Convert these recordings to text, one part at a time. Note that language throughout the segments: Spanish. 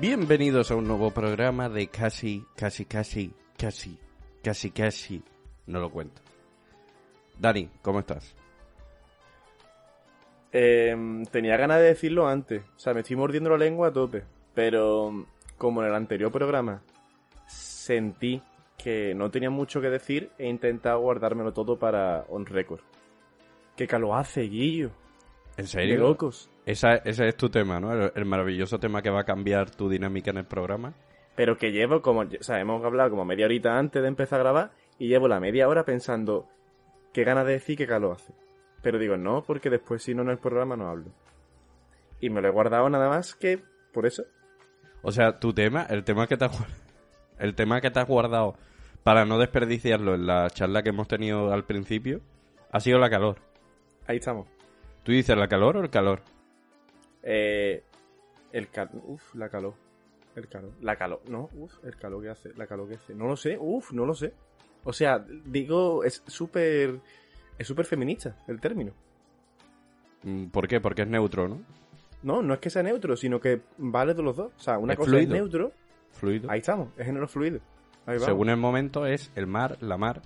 Bienvenidos a un nuevo programa de casi, casi, casi, casi, casi, casi. No lo cuento. Dani, ¿cómo estás? Eh, tenía ganas de decirlo antes. O sea, me estoy mordiendo la lengua a tope. Pero como en el anterior programa sentí que no tenía mucho que decir, he intentado guardármelo todo para on record. ¿Qué calor hace, Guillo? ¿En De serio? locos. Esa- ese es tu tema, ¿no? El, el maravilloso tema que va a cambiar tu dinámica en el programa. Pero que llevo como... O sea, hemos hablado como media horita antes de empezar a grabar y llevo la media hora pensando qué ganas de decir qué calor hace. Pero digo, no, porque después si no en el programa no hablo. Y me lo he guardado nada más que por eso. O sea, tu tema, el tema que te has, el tema que te has guardado para no desperdiciarlo en la charla que hemos tenido al principio, ha sido la calor. Ahí estamos. ¿Tú dices la calor o el calor? Eh, el calor. Uf, la calor. El calor. La calor. No, uf, el calor que hace. La calor que hace. No lo sé. Uf, no lo sé. O sea, digo, es súper. Es súper feminista el término. Mm, ¿Por qué? Porque es neutro, ¿no? No, no es que sea neutro, sino que vale de los dos. O sea, una Es cosa fluido. es neutro. Fluido. Ahí estamos. Es género fluido. Ahí. Según el momento es el mar, la mar.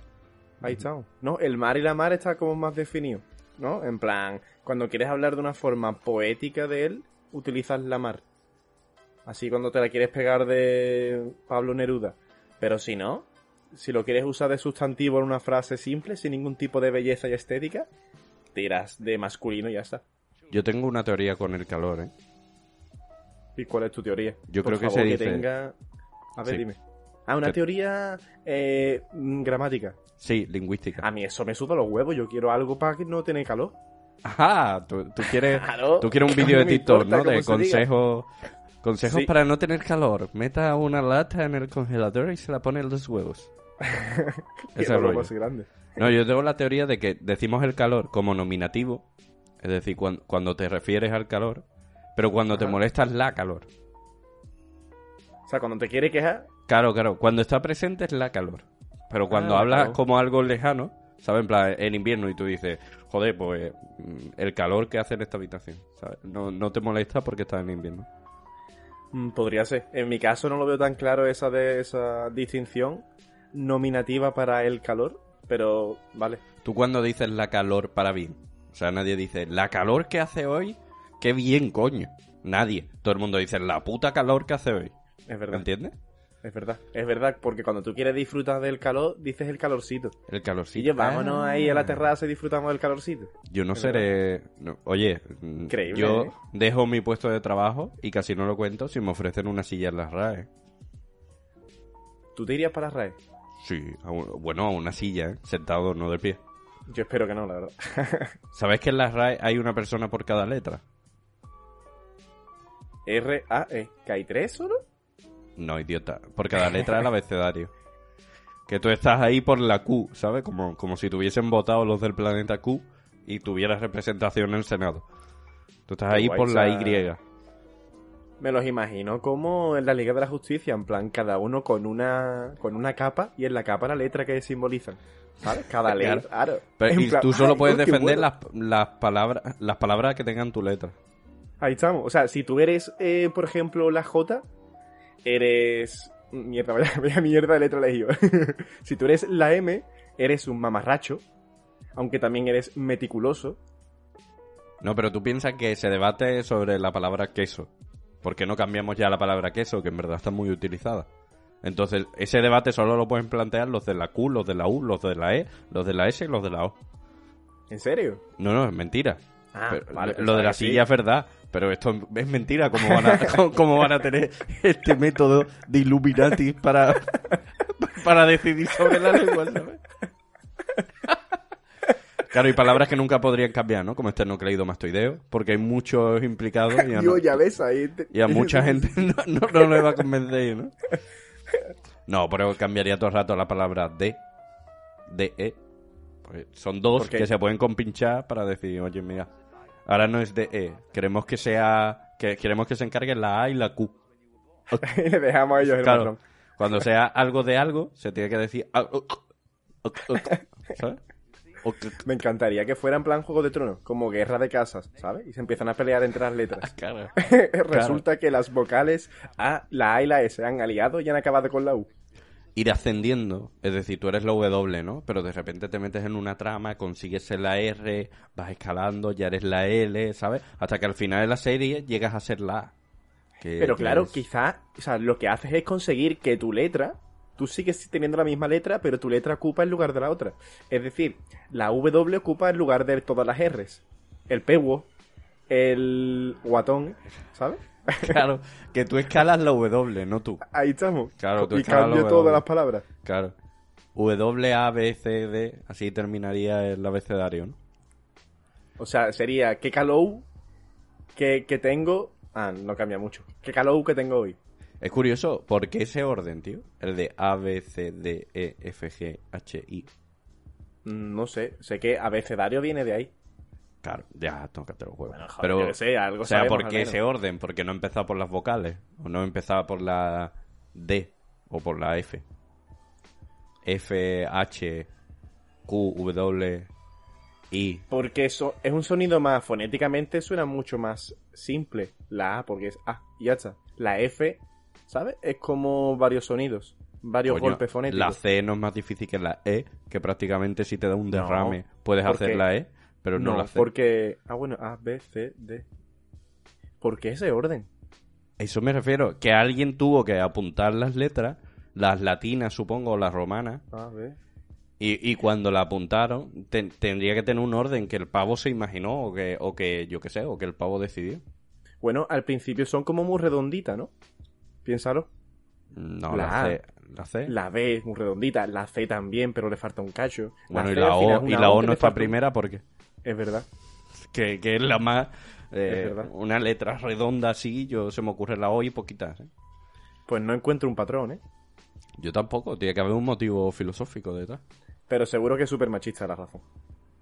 Ahí estamos. No, el mar y la mar está como más definido. ¿No? En plan, cuando quieres hablar de una forma poética de él, utilizas la mar. Así cuando te la quieres pegar de Pablo Neruda. Pero si no, si lo quieres usar de sustantivo en una frase simple, sin ningún tipo de belleza y estética, tiras de masculino y ya está. Yo tengo una teoría con el calor, ¿eh? ¿Y cuál es tu teoría? Yo Por creo que se dice- tenga... A ver, Sí. dime. Ah, una Que- teoría eh, mm, gramática. Sí, lingüística. A mí eso me suda los huevos. Yo quiero algo para que no tener calor. Ajá, tú, tú quieres, Claro. tú quieres un vídeo de TikTok, ¿no? De consejos, consejos Sí. para no tener calor. Meta una lata en el congelador y se la pone en los huevos. Ese no lo rollo. grande. No, yo tengo la teoría de que decimos el calor como nominativo, es decir, cuan- cuando, te refieres al calor, pero cuando te Ajá. molesta es la calor. O sea, cuando te quiere quejar, Claro, claro, cuando está presente es la calor. Pero cuando Ah, hablas claro. como algo lejano, ¿sabes? En plan, en invierno y tú dices, joder, pues mm, el calor que hace en esta habitación, ¿sabes? No, no te molesta porque estás en invierno. mm, podría ser. En mi caso no lo veo tan claro esa de esa distinción nominativa para el calor, pero vale. Tú cuando dices la calor para bien, o sea, nadie dice, la calor que hace hoy, qué bien, coño. Nadie. Todo el mundo dice, la puta calor que hace hoy. Es verdad. ¿Entiendes? Es verdad. Es verdad, porque cuando tú quieres disfrutar del calor, dices el calorcito. El calorcillo. Y yo, vámonos Ah. ahí a la terraza y disfrutamos del calorcito. Yo no seré... no, oye, Increíble, yo ¿eh? dejo mi puesto de trabajo y casi no lo cuento si me ofrecen una silla en las RAE. ¿Tú te irías para la RAE? Sí, a un- bueno, a una silla, ¿eh? sentado, no de pie. Yo espero que no, la verdad. ¿Sabes que en las RAE hay una persona por cada letra? R-A-E. ¿Que hay tres solo? No, idiota. Por cada letra del abecedario. Que tú estás ahí por la Q, ¿sabes? Como, como si tuviesen votado los del planeta Q y tuvieras representación en el Senado. Tú estás ahí por la Y. Me los imagino como en la Liga de la Justicia, en plan, cada uno con una con una capa y en la capa la letra que simbolizan. ¿Sabes? Cada letra. Claro. Pero, y plan, tú solo ay, puedes defender bueno. las, las palabras las palabras que tengan tu letra. Ahí estamos. O sea, si tú eres, eh, por ejemplo, la J, eres. Mierda, vaya, vaya mierda de letra elegí yo. si tú eres la M, eres un mamarracho. Aunque también eres meticuloso. No, pero tú piensas que se debate sobre la palabra queso. ¿Por qué no cambiamos ya la palabra queso, que en verdad está muy utilizada? Entonces, ese debate solo lo pueden plantear los de la Q, los de la U, los de la E, los de la S y los de la O. ¿En serio? No, no, es mentira. Ah, vale, lo de la sí. silla es verdad, pero esto es mentira. ¿Cómo van a, cómo- van a tener este método de Illuminati para, para decidir sobre la lengua, ¿sabes? Claro, y palabras que nunca podrían cambiar, ¿no? Como este esternocleidomastoideo, porque hay muchos implicados y a, Yo no- ya ves ahí. te- y a mucha gente no, no, no le va a convencer, ¿no? No, pero cambiaría todo el rato la palabra de, de, e. Pues son dos que se pueden compinchar para decir, oye, mira, ahora no es de e, queremos que sea, que queremos que se encarguen la a y la q. Le dejamos a ellos el Claro, patrón. cuando sea algo de algo, se tiene que decir, ah, ok, ¿sabes? Ok, Me encantaría que fuera en plan Juego de Tronos, como guerra de casas, ¿sabes? Y se empiezan a pelear entre las letras. claro. Resulta que las vocales A, la A y la S han aliado y han acabado con la U. ir ascendiendo. Es decir, tú eres la W, ¿no? Pero de repente te metes en una trama, consigues ser la R, vas escalando, ya eres la L, ¿sabes? Hasta que al final de la serie llegas a ser la A. Que- Pero que claro, es- quizá, o sea, lo que haces es conseguir que tu letra, tú sigues teniendo la misma letra, pero tu letra ocupa el lugar de la otra. Es decir, la W ocupa el lugar de todas las R's. El pewo, el guatón, ¿sabes? Claro, que tú escalas la W, no tú. Ahí estamos. Claro, tú y la cambio todas las palabras. Claro. W, A, B, C, D, así terminaría el abecedario, ¿no? O sea, sería qué calou que, que tengo. Ah, no cambia mucho. ¿Qué calou que tengo hoy? Es curioso, ¿por qué ese orden, tío? El de A, B, C, D, E, F, G, H, I. Mm, No sé, sé que abecedario viene de ahí. Claro, ya, tócate los huevos. Bueno, joder, Pero, sé, algo o sea, ¿por qué ese orden? ¿Por qué no empezaba por las vocales? ¿O no empezaba por la D? ¿O por la F? F, H, Q, W, I. Porque eso es un sonido más fonéticamente, suena mucho más simple. La A, porque es A, y ya está. La F, ¿sabes? Es como varios sonidos, varios Coño, golpes fonéticos. La C no es más difícil que la E, que prácticamente si te da un No, derrame puedes porque- hacer la E, pero no, no, la C. porque. Ah, bueno, A, B, C, D. ¿Por qué ese orden? Eso me refiero, que alguien tuvo que apuntar las letras, las latinas supongo, o las romanas, A, B. Y, y cuando la apuntaron, ten- tendría que tener un orden que el pavo se imaginó o que, o que yo qué sé, o que el pavo decidió. Bueno, al principio son como muy redonditas, ¿no? Piénsalo. No, La la, A. C. La C. La B es muy redondita, la C también, pero le falta un cacho. bueno, y C la al final O, es y la O no está primera porque Es verdad. que, que es la más... eh, Es verdad. una letra redonda así, yo se me ocurre la O y poquitas. ¿eh? Pues no encuentro un patrón, ¿eh? Yo tampoco, tiene que haber un motivo filosófico detrás. Pero seguro que es súper machista la razón.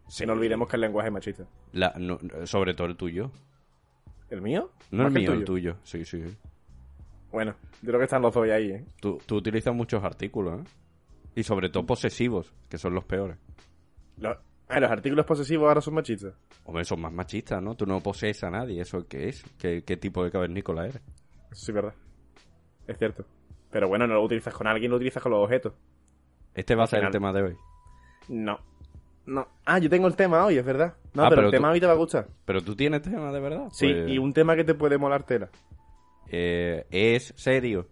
Sí. Que no olvidemos que el lenguaje es machista. La- no, sobre todo el tuyo. ¿El mío? No Más el mío, el tuyo. Sí, sí. sí. Bueno, yo creo que están los dos ahí, ¿eh? Tú, tú utilizas muchos artículos, ¿eh? Y sobre todo posesivos, que son los peores. Los, ah, los artículos posesivos ahora son machistas. Hombre, son más machistas, ¿no? Tú no posees a nadie, ¿eso qué es? ¿Qué, qué tipo de cavernícola eres? Sí verdad. Es cierto. Pero bueno, no lo utilizas con alguien, lo utilizas con los objetos. Este va a ser el tema de hoy. No. No. Ah, yo tengo el tema hoy, es verdad. No, Ah, pero, pero el tema tú- hoy te va a gustar. ¿Pero tú tienes tema de verdad? Sí, Pues, y un tema que te puede molar tela. eh, es serio.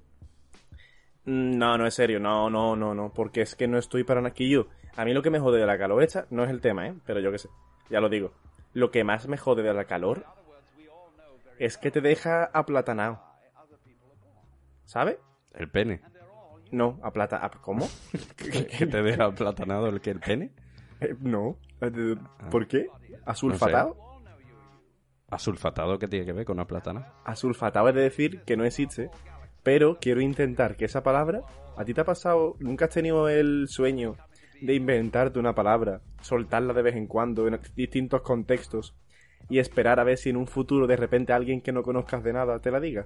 Mm, No, no es serio, no, no, no, no, porque es que no estoy para nada. Yo, a mí lo que me jode de la calor esta no es el tema, ¿eh? Pero yo qué sé, ya lo digo. Lo que más me jode de la calor es que te deja aplatanado. ¿Sabes? El pene. No, aplata... ap- ¿Cómo? ¿Que te deja platanado el que el pene? Eh, no. Eh, ¿Por qué? ¿Asulfatado? ¿Asulfatado qué tiene que ver con una platana? Asulfatado es de decir que no existe, pero quiero intentar que esa palabra... ¿A ti te ha pasado? ¿Nunca has tenido el sueño de inventarte una palabra, soltarla de vez en cuando en distintos contextos y esperar a ver si en un futuro de repente alguien que no conozcas de nada te la diga?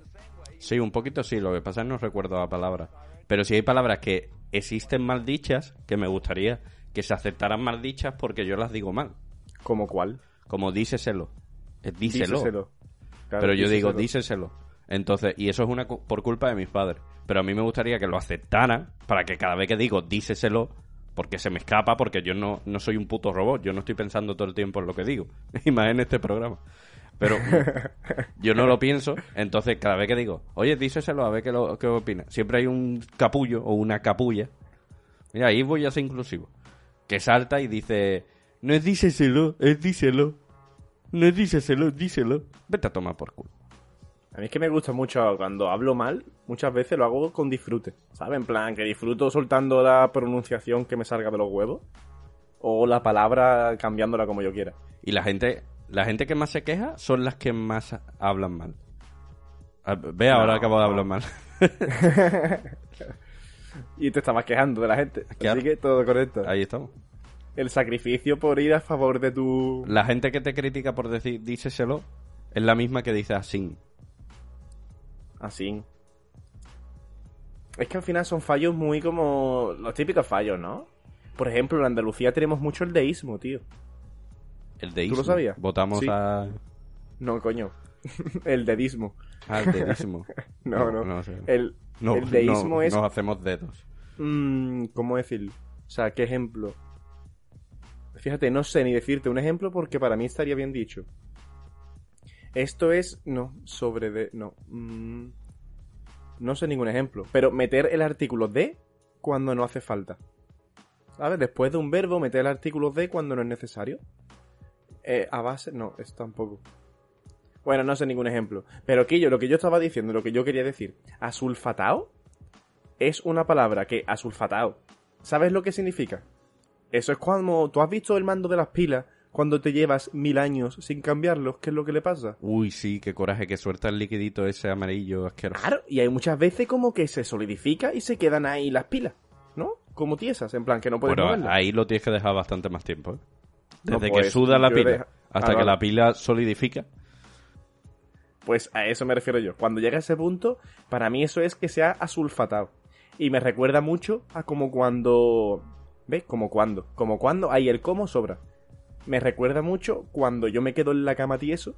Sí, un poquito sí, lo que pasa es que no recuerdo la palabra. Pero sí hay palabras que existen mal dichas que me gustaría que se aceptaran mal dichas porque yo las digo mal. ¿Como cuál? Como díseselo. Es díselo. Díseselo. Claro, Pero yo digo, díseselo. Entonces, y eso es una por culpa de mis padres. Pero a mí me gustaría que lo aceptaran para que cada vez que digo díseselo, porque se me escapa, porque yo no, no soy un puto robot, yo no estoy pensando todo el tiempo en lo que digo. Y más en este programa. Pero yo no lo pienso, entonces cada vez que digo, oye, díselo a ver qué, lo, qué opina. Siempre hay un capullo o una capulla. Mira, ahí voy a ser inclusivo. Que salta y dice, no es díseselo, es díselo. No es díseselo, díselo. Vete a tomar por culo. A mí es que me gusta mucho cuando hablo mal, muchas veces lo hago con disfrute, ¿sabes? En plan, que disfruto soltando la pronunciación que me salga de los huevos o la palabra cambiándola como yo quiera. Y la gente, la gente que más se queja son las que más hablan mal. Ah, Ve, ahora No, acabo de hablar mal. Y te estabas quejando de la gente. Claro. Así que todo correcto. Ahí estamos. El sacrificio por ir a favor de tu... La gente que te critica por decir díseselo es la misma que dice así. Así. Es que al final son fallos muy como... Los típicos fallos, ¿no? Por ejemplo, en Andalucía tenemos mucho el deísmo, tío. El deísmo. ¿Tú lo sabías? Votamos Sí. a... No, coño. el dedismo. al deísmo. No, no. No, sé. El, No, el deísmo no, es... Nos hacemos dedos. Mm, ¿Cómo decirlo? O sea, ¿qué ejemplo? Fíjate, no sé ni decirte un ejemplo porque para mí estaría bien dicho. Esto es... No, sobre de... No. mm, no sé ningún ejemplo. Pero meter el artículo de cuando no hace falta. ¿Sabes? Después de un verbo, meter el artículo de cuando no es necesario. Eh, a base... No, eso tampoco. Bueno, no sé ningún ejemplo. Pero Quillo, lo que yo estaba diciendo, lo que yo quería decir. Asulfatao es una palabra que asulfatao. ¿Sabes lo que significa? Eso es cuando tú has visto el mando de las pilas cuando te llevas mil años sin cambiarlos. ¿Qué es lo que le pasa? Uy, sí, qué coraje que suelta el liquidito ese amarillo asqueroso. Claro, y hay muchas veces como que se solidifica y se quedan ahí las pilas, ¿no? Como tiesas, en plan que no puedes Bueno, moverlas. ahí lo tienes que dejar bastante más tiempo. ¿eh? No, Desde pues, que suda la pila deja- hasta Ah, que no. la pila solidifica. Pues a eso me refiero yo. Cuando llega a ese punto, para mí eso es que sea asulfatado. Y me recuerda mucho a como cuando... ¿Ves? Como cuando. Como cuando hay el cómo sobra. Me recuerda mucho cuando yo me quedo en la cama tieso,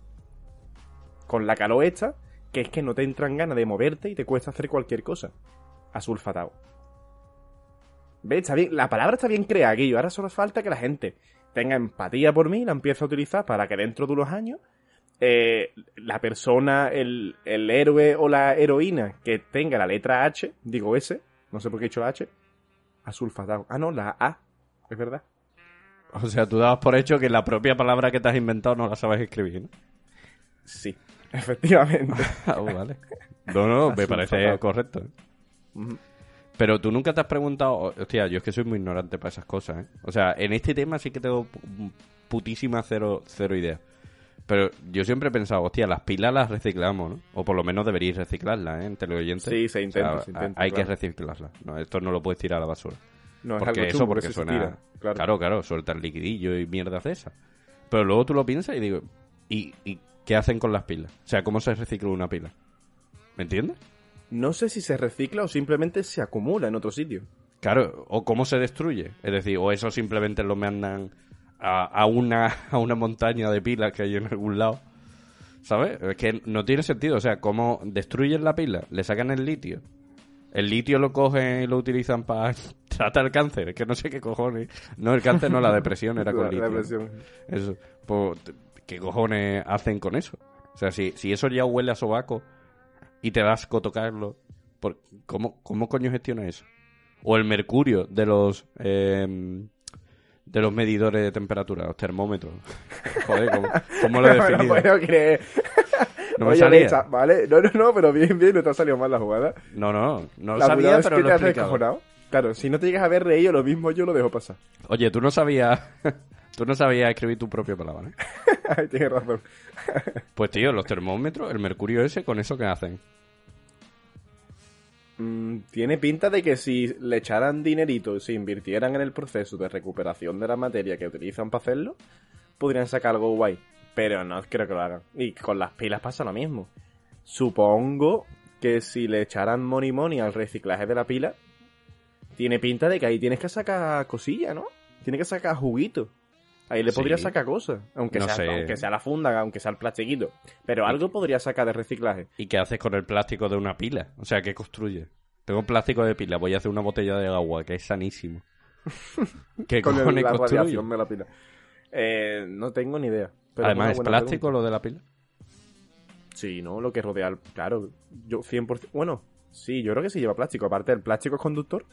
con la calor esta, que es que no te entran ganas de moverte y te cuesta hacer cualquier cosa. Asulfatado. ¿Ves? Está bien, la palabra está bien creada, Guillo. Ahora solo falta que la gente tenga empatía por mí y la empiece a utilizar para que dentro de unos años eh, la persona, el, el héroe o la heroína que tenga la letra H, digo S, no sé por qué he dicho H, asulfatado. Ah, no, la A, es verdad. O sea, tú dabas por hecho que la propia palabra que te has inventado no la sabes escribir, ¿no? Sí, efectivamente. Ah, vale. No, no, me parece correcto. ¿eh? Pero tú nunca te has preguntado... Hostia, yo es que soy muy ignorante para esas cosas, ¿eh? O sea, en este tema sí que tengo pu- putísima cero, cero idea. Pero yo siempre he pensado, hostia, las pilas las reciclamos, ¿no? O por lo menos deberíais reciclarlas, ¿eh? En teleoyentes. Sí, se intenta, O sea, se intenta, Hay claro. que reciclarlas. No, esto no lo puedes tirar a la basura. No, es algo eso, chungo, porque suena... tira, claro. claro, claro, suelta el liquidillo y mierdas de esas. Pero luego tú lo piensas y digo, ¿y, y qué hacen con las pilas? O sea, ¿cómo se recicla una pila? ¿Me entiendes? No sé si se recicla o simplemente se acumula en otro sitio. Claro, o cómo se destruye. Es decir, o eso simplemente lo mandan a, a una, a una montaña de pilas que hay en algún lado. ¿Sabes? Es que no tiene sentido. O sea, cómo destruyen la pila, le sacan el litio. El litio lo cogen y lo utilizan para tratar el cáncer. Es que no sé qué cojones. No, el cáncer no, la depresión era con La- litio. la depresión. Eso. Pues, ¿qué cojones hacen con eso? O sea, si, si eso ya huele a sobaco y te das asco tocarlo, por- ¿cómo, ¿cómo coño gestiona eso? O el mercurio de los eh, de los medidores de temperatura, los termómetros. Joder, ¿cómo, cómo lo he No me lo definido? puedo creer. No me salía. Alexa, vale, no, no, no, pero bien, bien, no te ha salido mal la jugada. No, no, no lo la sabía, es pero que lo te has descojonado. Claro, si no te llegas a haber reído, lo mismo yo lo dejo pasar. Oye, tú no sabías tú no sabías escribir tu propia palabra, ¿eh? Ay, Tienes razón. Pues tío, los termómetros, el mercurio ese, ¿con eso qué hacen? Mm, tiene pinta de que si le echaran dinerito y se invirtieran en el proceso de recuperación de la materia que utilizan para hacerlo, podrían sacar algo guay. Pero no creo que lo hagan. Y con las pilas pasa lo mismo. Supongo que si le echaran money money al reciclaje de la pila, tiene pinta de que ahí tienes que sacar cosilla, ¿no? Tiene que sacar juguito. Ahí le Sí. podría sacar cosas. Aunque, No sea, aunque sea la funda, aunque sea el plastiquito. Pero algo podría sacar de reciclaje. ¿Y qué haces con el plástico de una pila? O sea, ¿qué construye? Tengo plástico de pila, voy a hacer una botella de agua, que es sanísimo. ¿Qué con el- cojones la construye? radiación de la pila. Eh, no tengo ni idea. Pero Además, ¿es plástico pregunta. lo de la pila? Sí, ¿no? Lo que rodea el... Claro, yo 100%... Bueno, sí, yo creo que sí lleva plástico. Aparte, ¿el plástico es conductor?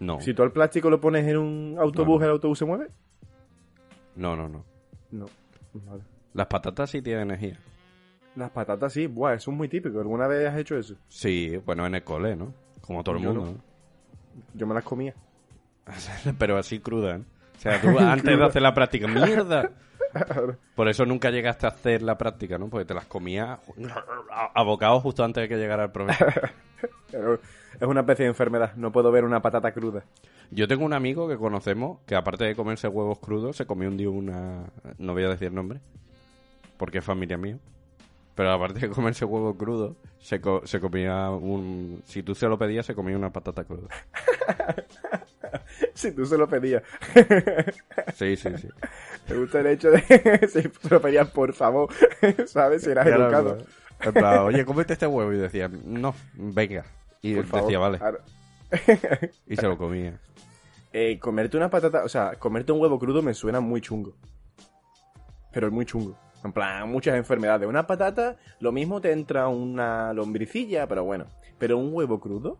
No. Si tú el plástico lo pones en un autobús, No. ¿el autobús se mueve? No, no, no. No. Vale. Las patatas sí tienen energía. Las patatas sí, buah, eso es muy típico. ¿Alguna vez has hecho eso? Sí, bueno, en el cole, ¿no? Como todo el Yo mundo, Yo me las comía. ¿no? Pero así cruda, ¿eh? O sea, tú antes de hacer la práctica, ¡mierda! Por eso nunca llegaste a hacer la práctica, ¿no? Porque te las comías a, a bocado justo antes de que llegara el profesor. Es una especie de enfermedad. No puedo ver una patata cruda. Yo tengo un amigo que conocemos que aparte de comerse huevos crudos, se comió un día una... No voy a decir nombre, porque es familia mía. Pero aparte de comerse huevo crudo, se, co- se comía un... Si tú se lo pedías, se comía una patata cruda. si tú se lo pedías. Sí, sí, sí. Me gusta el hecho de... si se lo pedías, por favor. ¿Sabes? Si eras Claro, educado. En plan, oye, cómete este huevo. Y decía, no, venga. Y Por favor. decía, vale. Claro. Y se lo comía. Eh, comerte una patata, o sea, comerte un huevo crudo me suena muy chungo. Pero es muy chungo. En plan, muchas enfermedades. Una patata, lo mismo te entra una lombricilla, pero bueno. Pero un huevo crudo,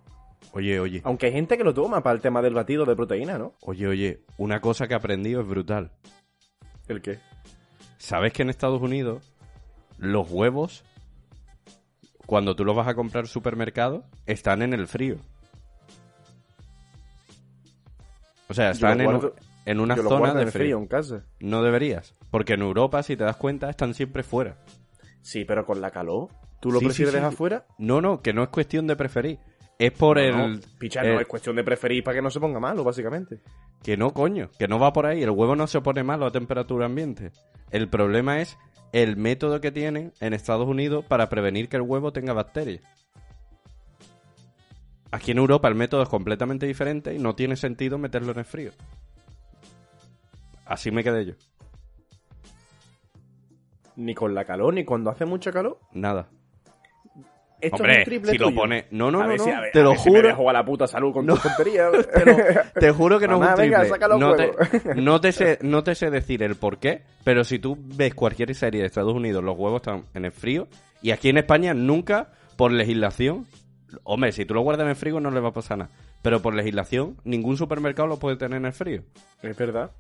Oye, oye. aunque hay gente que lo toma para el tema del batido de proteína, ¿no? Oye, oye. Una cosa que he aprendido es brutal. ¿El qué? ¿Sabes que en Estados Unidos los huevos, cuando tú los vas a comprar al supermercado, están en el frío? O sea, están en, guardo- en una zona de frío. frío en casa. No deberías. Porque en Europa, si te das cuenta, están siempre fuera. Sí, pero con la calor. ¿Tú lo Sí, prefieres sí. afuera? No, no, que no es cuestión de preferir. Es por el... No, picha, el- no, es cuestión de preferir para que no se ponga malo, básicamente. Que no, coño, que no va por ahí. El huevo no se pone malo a temperatura ambiente. El problema es el método que tienen en Estados Unidos para prevenir que el huevo tenga bacterias. Aquí en Europa el método es completamente diferente y no tiene sentido meterlo en el frío. Así me quedé yo. Ni con la calor, ni cuando hace mucha calor. Nada. Esto es Hombre, un triple si lo pone... No, no, A no, ver no. si- a ver- te a lo ver si me juro. dejo a la puta salud con No. tus tonterías. te, juro que no Mamá, es un triple. te, no, te sé, no te sé decir el por qué, pero si tú ves cualquier serie de Estados Unidos, los huevos están en el frío. Y aquí en España nunca, por legislación... Hombre, si tú lo guardas en el frío no le va a pasar nada. Pero por legislación, ningún supermercado lo puede tener en el frío. Es verdad.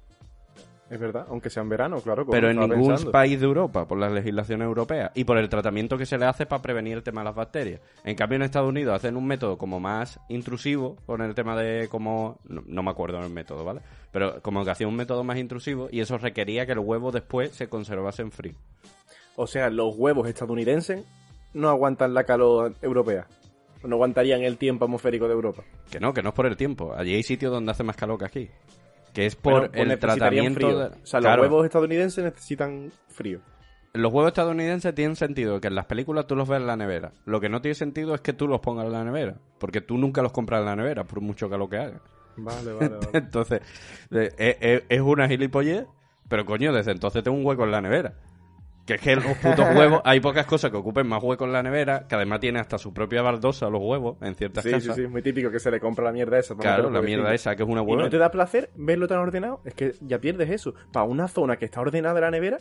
Es verdad, aunque sea en verano, claro. Pero en ningún pensando. país de Europa, por las legislaciones europeas y por el tratamiento que se le hace para prevenir el tema de las bacterias. En cambio, en Estados Unidos hacen un método como más intrusivo con el tema de como... No, no me acuerdo del método, ¿vale? Pero como que hacía un método más intrusivo y eso requería que el huevo después se conservase en frío. O sea, los huevos estadounidenses no aguantan la calor europea. No aguantarían el tiempo atmosférico de Europa. Que no, que no es por el tiempo. Allí hay sitios donde hace más calor que aquí. Que es por el tratamiento... frío. O sea, Claro. los huevos estadounidenses necesitan frío. Los huevos estadounidenses tienen sentido que en las películas tú los ves en la nevera. Lo que no tiene sentido es que tú los pongas en la nevera. Porque tú nunca los compras en la nevera, por mucho calor que haga. Vale, vale, vale. Entonces, eh, eh, eh, es una gilipollez, pero coño, desde entonces tengo un hueco en la nevera. Que es que los putos huevos, hay pocas cosas que ocupen más hueco en la nevera, que además tiene hasta su propia baldosa los huevos en ciertas sí, sí, casas. sí, muy típico que se le compra la mierda esa. Claro, la mierda esa, que es una ¿Y hueva. no te da placer verlo tan ordenado? Es que ya pierdes eso. Para una zona que está ordenada de la nevera,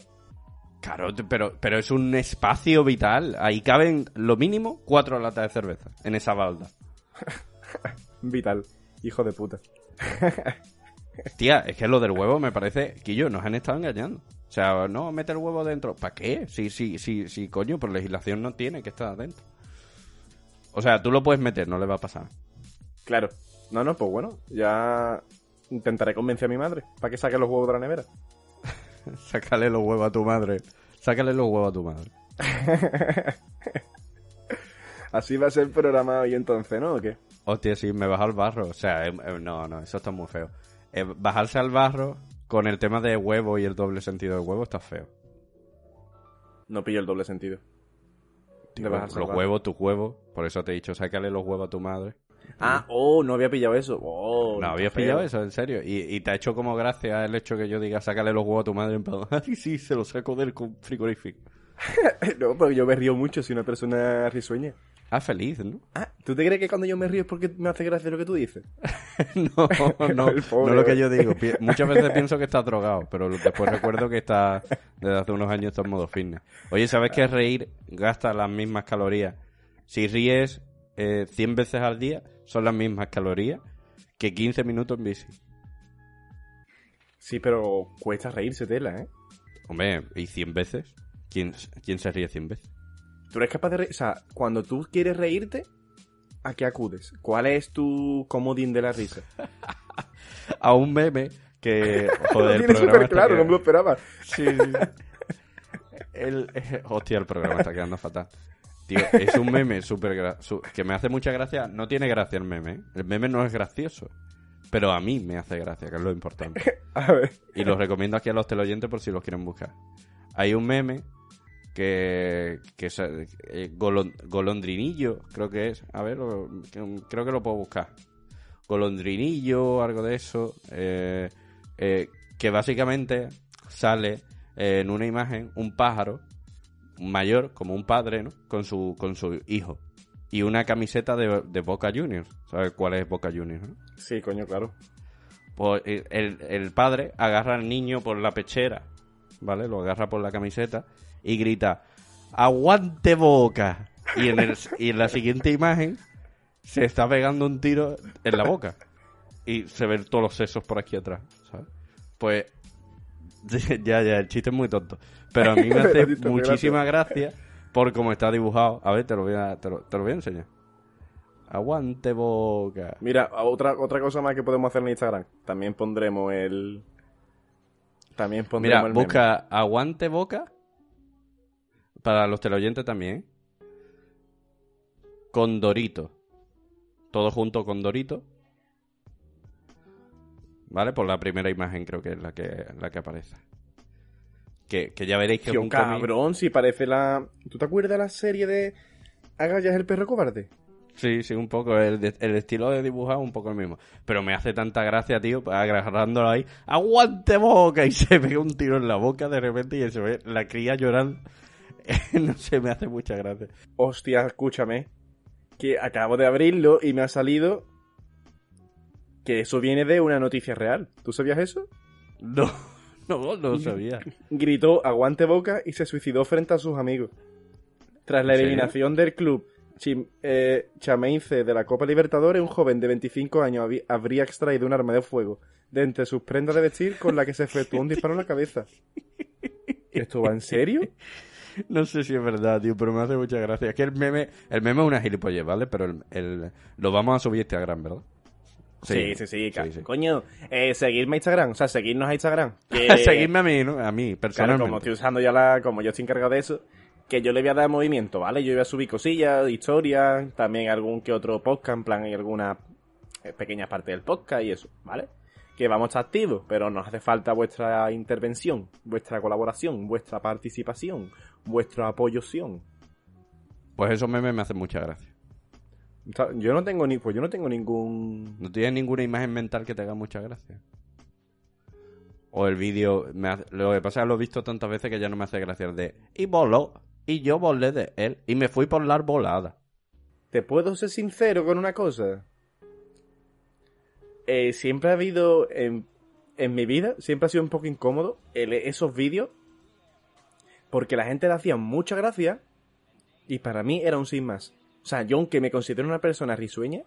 Claro, pero, pero es un espacio vital. Ahí caben lo mínimo cuatro latas de cerveza en esa balda. vital. Hijo de puta. Tía, es que lo del huevo me parece que ellos nos han estado engañando. O sea, no, mete el huevo dentro. ¿Para qué? Si, si, si, si, coño, por legislación no tiene que estar adentro. O sea, tú lo puedes meter, no le va a pasar. Claro. No, no, pues bueno, ya intentaré convencer a mi madre para que saque los huevos de la nevera. Sácale los huevos a tu madre. Sácale los huevos a tu madre. Así va a ser el programa hoy entonces, ¿no? ¿O qué? Hostia, sí, me baja al barro. O sea, eh, eh, no, no, eso está muy feo. Eh, bajarse al barro con el tema de huevo y el doble sentido de huevo está feo. No pillo el doble sentido. Los, huevos, tus huevos. Por eso te he dicho, sácale los huevos a tu madre. Ah, oh, no había pillado eso. Oh, No feo. pillado eso, en serio. Y, y te ha hecho como gracia el hecho que yo diga, sácale los huevos a tu madre en plan, ay, sí, se los saco del frigorífico. no, porque yo me río mucho si una persona risueña. Ah, feliz, ¿no? Ah, ¿Tú te crees que cuando yo me río es porque me hace gracia lo que tú dices? no, no, no lo que yo digo. Muchas veces pienso que está drogado, pero después recuerdo que está desde hace unos años está en modo fitness. Oye, ¿sabes que reír gasta las mismas calorías? Si ríes eh, 100 veces al día, son las mismas calorías que 15 minutos en bici. Sí, pero cuesta reírse, tela, ¿eh? Hombre, ¿y 100 veces? ¿Quién, quién se ríe 100 veces? ¿Tú eres capaz de reír? O sea, cuando tú quieres reírte, ¿a qué acudes? ¿Cuál es tu comodín de la risa? A un meme que... Joder, Lo tienes súper claro, no me lo esperaba. Sí, sí. El, hostia, el programa está quedando fatal. Tío, es un meme súper gra- que me hace mucha gracia. No tiene gracia el meme. ¿eh? El meme no es gracioso. Pero a mí me hace gracia, que es lo importante. A ver. Y los recomiendo aquí a los teleoyentes por si los quieren buscar. Hay un meme que, que es eh, golon- golondrinillo, creo que es. A ver, lo- creo que lo puedo buscar. Golondrinillo, algo de eso. eh, eh, que básicamente sale eh, en una imagen un pájaro mayor, como un padre, ¿no? Con su, con su hijo. Y una camiseta de, de Boca Juniors. ¿Sabes cuál es Boca Juniors? no? Sí, coño, claro. Pues el, el- el padre agarra al niño por la pechera, ¿vale? Lo agarra por la camiseta y grita, ¡Aguante boca! Y en, el, y en la siguiente imagen se está pegando un tiro en la boca. Y se ven todos los sesos por aquí atrás, ¿sabes? Pues ya, ya, el chiste es muy tonto. Pero a mí me hace muchísima gracia por cómo está dibujado. A ver, te lo voy a, te lo, te lo voy a enseñar. Aguante boca. Mira, otra, otra cosa más que podemos hacer en Instagram. También pondremos el... También pondremos Mira, el meme. busca aguante boca para los teleoyentes también. Con Dorito. Todo junto con Dorito. ¿Vale? Por la primera imagen creo que es la que, la que aparece. Que, que ya veréis que es un cabrón, si parece la... ¿Tú te acuerdas de la serie de Agallas el perro cobarde? Sí, sí, un poco. El, de- el estilo de dibujado un poco el mismo. Pero me hace tanta gracia, tío, agarrándolo ahí. ¡Aguante boca! Y se pega un tiro en la boca de repente y se ve la cría llorando. no sé, me hace mucha gracia. Hostia, escúchame. Que acabo de abrirlo y me ha salido que eso viene de una noticia real. ¿Tú sabías eso? No, no, no sabía. Gritó aguante boca y se suicidó frente a sus amigos. Tras la eliminación del club Chim- eh, Chameince de la Copa Libertadores, un joven de 25 años habría extraído un arma de fuego de entre sus prendas de vestir con la que se efectuó un disparo en la cabeza. ¿Esto va en serio? No sé si es verdad, tío, pero me hace mucha gracia. Es que el meme, el meme es una gilipollez, ¿vale? Pero el, el- lo vamos a subir a Instagram, ¿verdad? Sí, sí, sí. sí, sí. Coño, eh, seguidme a Instagram, o sea, seguidnos a Instagram. que- Seguidme a mí, ¿no? A mí, Claro, personalmente. como estoy usando ya la. Como yo estoy encargado de eso, que yo le voy a dar movimiento, ¿vale? Yo voy a subir cosillas, historias, también algún que otro podcast, en plan, hay alguna eh, pequeña parte del podcast y eso, ¿vale? Que vamos a estar activos, pero nos hace falta vuestra intervención, vuestra colaboración, vuestra participación, vuestra apoyoción. Pues esos memes me hacen mucha gracia. Yo no tengo ni, pues yo no tengo ningún. ¿No tienes ninguna imagen mental que te haga mucha gracia? O el vídeo, me hace- lo que pasa es que lo he visto tantas veces que ya no me hace gracia el de y voló, y yo volé de él, y me fui por la arbolada. ¿Te puedo ser sincero con una cosa? Eh, siempre ha habido, en, en mi vida, siempre ha sido un poco incómodo esos vídeos, porque la gente le hacía mucha gracia, y para mí era un sin más. O sea, yo aunque me considero una persona risueña,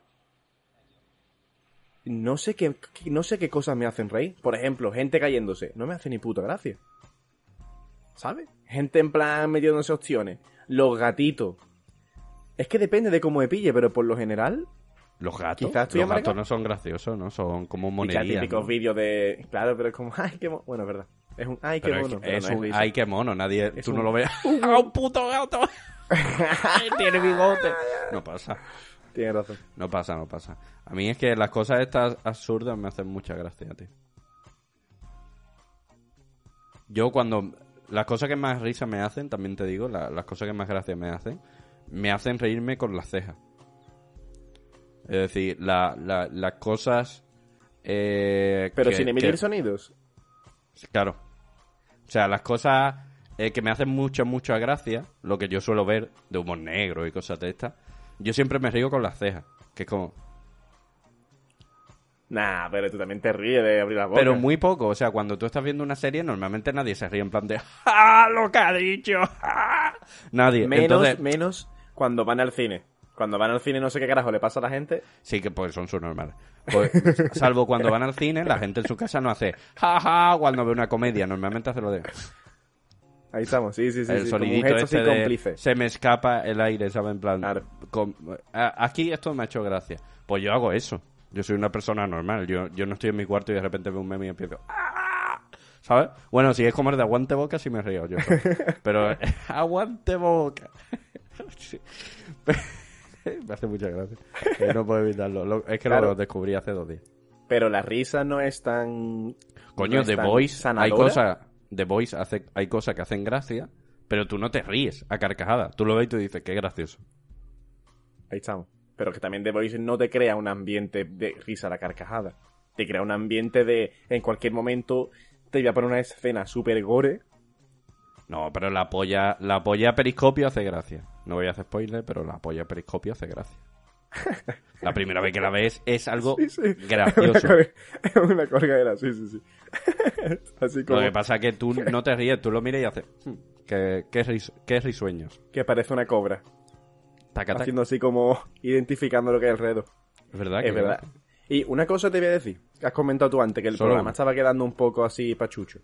no sé qué, qué- no sé qué cosas me hacen reír. Por ejemplo, gente cayéndose, no me hace ni puta gracia. ¿Sabes? Gente en plan metiéndose opciones. Los gatitos. Es que depende de cómo me pille, pero por lo general. Los gatos, los gatos no son graciosos, ¿no? Son como y ya monerías. típicos ¿no? vídeos de. Claro, pero es como. ¡Ay, qué mono! Bueno, es verdad. Es un. ¡Ay, qué Pero mono! es no un, ay, qué mono, nadie, tú no lo ves. ¡Ah, un puto gato! Tiene bigote. No pasa, Tienes razón. no pasa, no pasa. A mí es que las cosas estas absurdas me hacen mucha gracia, tío. Yo cuando... Las cosas que más risa me hacen, también te digo, la- las cosas que más gracia me hacen, me hacen reírme con las cejas. Es decir, la- la- las cosas... eh, Pero que- sin emitir que- sonidos. Claro. O sea, las cosas eh, que me hacen mucha, mucha gracia, lo que yo suelo ver de humor negro y cosas de estas, Yo siempre me río con las cejas, que es como... Nah, pero tú también te ríes de abrir la boca. Pero muy poco, o sea, cuando tú estás viendo una serie, normalmente nadie se ríe en plan de ¡Ah, lo que ha dicho! ¡Ah! Nadie. Menos, Entonces, menos cuando van al cine. Cuando van al cine no sé qué carajo le pasa a la gente. sí que pues son sus normales. Pues, salvo cuando van al cine, la gente en su casa no hace ¡Ja, ja! cuando ve una comedia, normalmente hace lo de... Ahí estamos, sí, sí, sí. el sí, como un sonidito gesto este así de cómplice. se me escapa el aire, ¿sabes? En plan, Claro. aquí esto me ha hecho gracia. Pues yo hago eso. Yo soy una persona normal. Yo, yo no estoy en mi cuarto y de repente veo un meme y empiezo... "Ah", ¿Sabes? Bueno, si es como el de aguante boca, sí me río yo. Pero eh, aguante boca. Sí. me hace mucha gracia. Eh, no puedo evitarlo. Lo- es que Claro. lo descubrí hace dos días. Pero la risa no es tan... Coño, no The Voice, hay cosas, The Voice hace, hay cosas que hacen gracia, pero tú no te ríes a carcajada. Tú lo ves y tú dices, qué gracioso. Ahí estamos. Pero que también The Voice no te crea un ambiente de risa a la carcajada. Te crea un ambiente de... En cualquier momento te voy a poner una escena super gore. No, pero la polla, la polla periscopio hace gracia. No voy a hacer spoiler, pero la polla periscopio hace gracia. La primera vez que la ves es algo Sí, sí. gracioso. Es una colgadera, sí, sí, sí. Así como Lo que pasa es que tú no te ríes, tú lo miras y haces, "Hmm, qué, qué, ris- qué risueños. que parece una cobra. Taca, taca. Haciendo así como identificando lo que es alrededor. Es verdad que Es verdad. Y una cosa te voy a decir, que has comentado tú antes, que el Solo programa estaba quedando un poco así pachucho.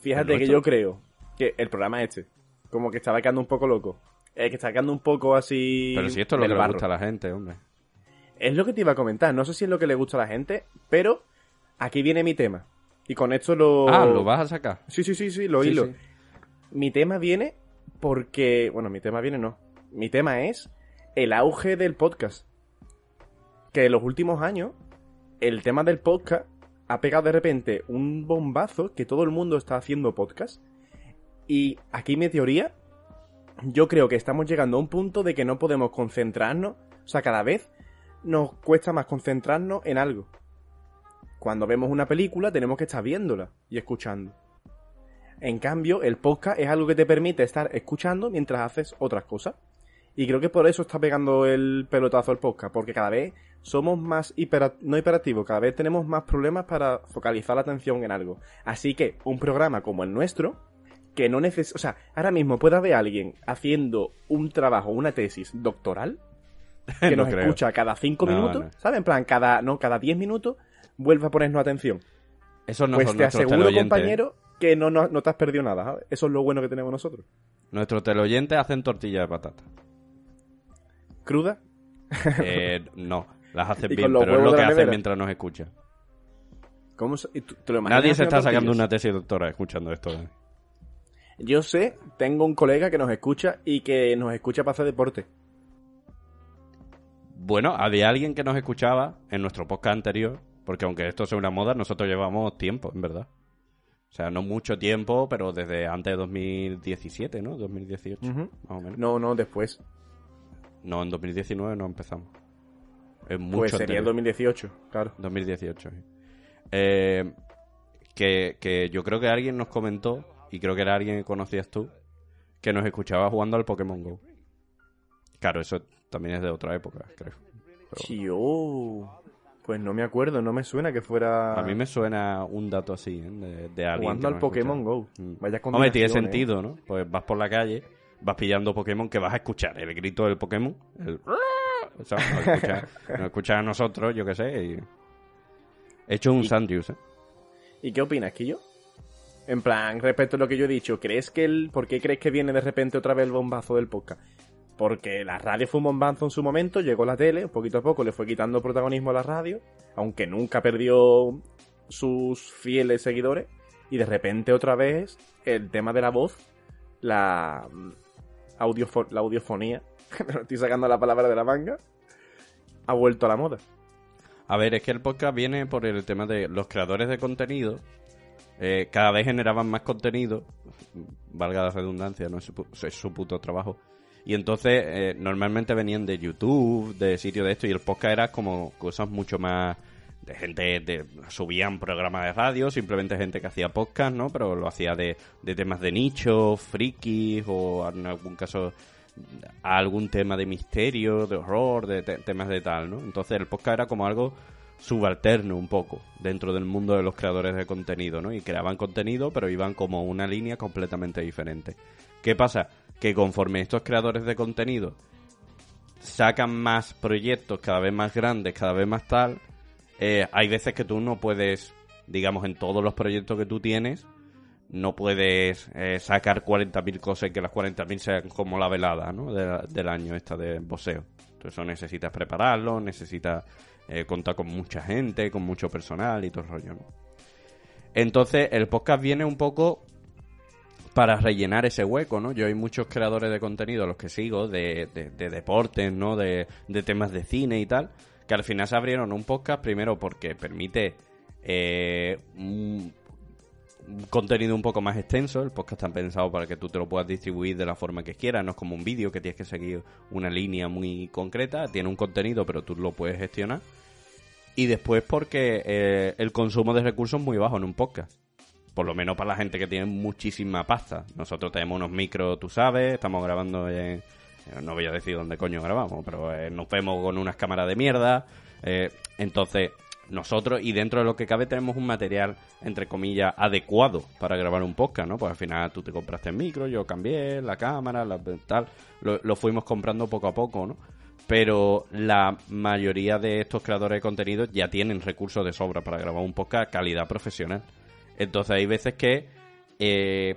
Fíjate ¿El que yo creo que el programa este, como que estaba quedando un poco loco. Eh, que está quedando un poco así. Pero si esto es lo que le gusta a la gente, hombre. Es lo que te iba a comentar. No sé si es lo que le gusta a la gente, pero aquí viene mi tema. Y con esto lo. Ah, ¿lo vas a sacar? Sí, sí, sí, sí, lo Sí, hilo. sí. Mi tema viene porque. Bueno, mi tema viene no. Mi tema es el auge del podcast. Que en los últimos años, el tema del podcast ha pegado de repente un bombazo que todo el mundo está haciendo podcast. Y aquí mi teoría. Yo creo que estamos llegando a un punto de que no podemos concentrarnos. O sea, cada vez nos cuesta más concentrarnos en algo. Cuando vemos una película tenemos que estar viéndola y escuchando. En cambio, el podcast es algo que te permite estar escuchando mientras haces otras cosas. Y creo que por eso está pegando el pelotazo al podcast, porque cada vez somos más no hiperactivos, cada vez tenemos más problemas para focalizar la atención en algo. Así que un programa como el nuestro, que no necesita, o sea, ahora mismo puede haber alguien haciendo un trabajo, una tesis doctoral, que No nos creo. escucha cada cinco No, minutos, no. ¿sabes? En plan, cada, no, cada diez minutos, vuelve a ponernos atención Esos no pues te aseguro, teleoyentes. compañero, que no, no, no te has perdido nada. ¿sabes? Eso es lo bueno que tenemos nosotros. Nuestros teleoyentes hacen tortillas de patata. Cruda. Eh, no, las hacen bien, pero es lo que hacen nevera. mientras nos escuchan. ¿Cómo se- te lo Nadie se está sacando una tesis doctora escuchando esto. ¿eh? Yo sé, tengo un colega que nos escucha y que nos escucha para hacer deporte. Bueno, había alguien que nos escuchaba en nuestro podcast anterior, porque aunque esto sea una moda, nosotros llevamos tiempo, en verdad. O sea, no mucho tiempo, pero desde antes de 2017, ¿no? 2018, Ujú. más o menos. No, no, después. No, en 2019 no empezamos. Es mucho pues sería el anterior. 2018, claro. 2018. sí. Eh, que, que yo creo que alguien nos comentó, y creo que era alguien que conocías tú, que nos escuchaba jugando al Pokémon Go. Claro, eso también es de otra época, creo. Pero Tío. Pues no me acuerdo, no me suena que fuera A mí me suena un dato así, ¿eh? de, de alguien. jugando al Pokémon escuchaba. Go. Mm. Vaya Hombre, tiene ¿eh? sentido, ¿no? Pues vas por la calle, vas pillando Pokémon que vas a escuchar el grito del Pokémon. El... O sea, nos escucha, nos escucha a nosotros, yo qué sé. Y... He hecho un Y- Sandrius, ¿eh? ¿Y qué opinas, Quillo? En plan, respecto a lo que yo he dicho, ¿crees que el. ¿Por qué crees que viene de repente otra vez el bombazo del podcast? Porque la radio fue un bombazo en su momento, llegó la tele, poquito a poco le fue quitando protagonismo a la radio, aunque nunca perdió sus fieles seguidores, y de repente otra vez el tema de la voz, la, mm, audiofo- la audiofonía, estoy sacando la palabra de la manga, ha vuelto a la moda. A ver, es que el podcast viene por el tema de los creadores de contenido. Eh, cada vez generaban más contenido, valga la redundancia, no es su, es su puto trabajo. Y entonces eh, normalmente venían de YouTube, de sitios de esto, y el podcast era como cosas mucho más de gente, de, subían programas de radio, simplemente gente que hacía podcast, ¿no? Pero lo hacía de, de temas de nicho, frikis, o en algún caso algún tema de misterio, de horror, de te- temas de tal, ¿no? Entonces el podcast era como algo subalterno un poco dentro del mundo de los creadores de contenido, ¿no? Y creaban contenido, pero iban como una línea completamente diferente. ¿Qué pasa? Que conforme estos creadores de contenido sacan más proyectos cada vez más grandes, cada vez más tal, eh, hay veces que tú no puedes, digamos, en todos los proyectos que tú tienes, no puedes eh, sacar 40.000 cosas y que las 40.000 sean como la velada ¿no? de- del año esta de boxeo. Entonces necesitas prepararlo, necesitas eh, contar con mucha gente, con mucho personal y todo el rollo. ¿no? Entonces el podcast viene un poco para rellenar ese hueco, ¿no? Yo hay muchos creadores de contenido los que sigo, de, de- de deportes, ¿no? De, de temas de cine y tal, que al final se abrieron un podcast primero porque permite eh, un, un contenido un poco más extenso. El podcast está pensado para que tú te lo puedas distribuir de la forma que quieras, no es como un vídeo que tienes que seguir una línea muy concreta, tiene un contenido pero tú lo puedes gestionar. Y después porque eh, el consumo de recursos es muy bajo en un podcast por lo menos para la gente que tiene muchísima pasta. Nosotros tenemos unos micros, tú sabes, estamos grabando en... eh, No voy a decir dónde coño grabamos, pero eh, nos vemos con unas cámaras de mierda. eh, entonces, nosotros, y dentro de lo que cabe, tenemos un material, entre comillas, adecuado para grabar un podcast, ¿no? Pues al final tú te compraste el micro, yo cambié la cámara, la, tal. Lo, lo fuimos comprando poco a poco, ¿no? Pero la mayoría de estos creadores de contenido ya tienen recursos de sobra para grabar un podcast calidad profesional. Entonces hay veces que eh,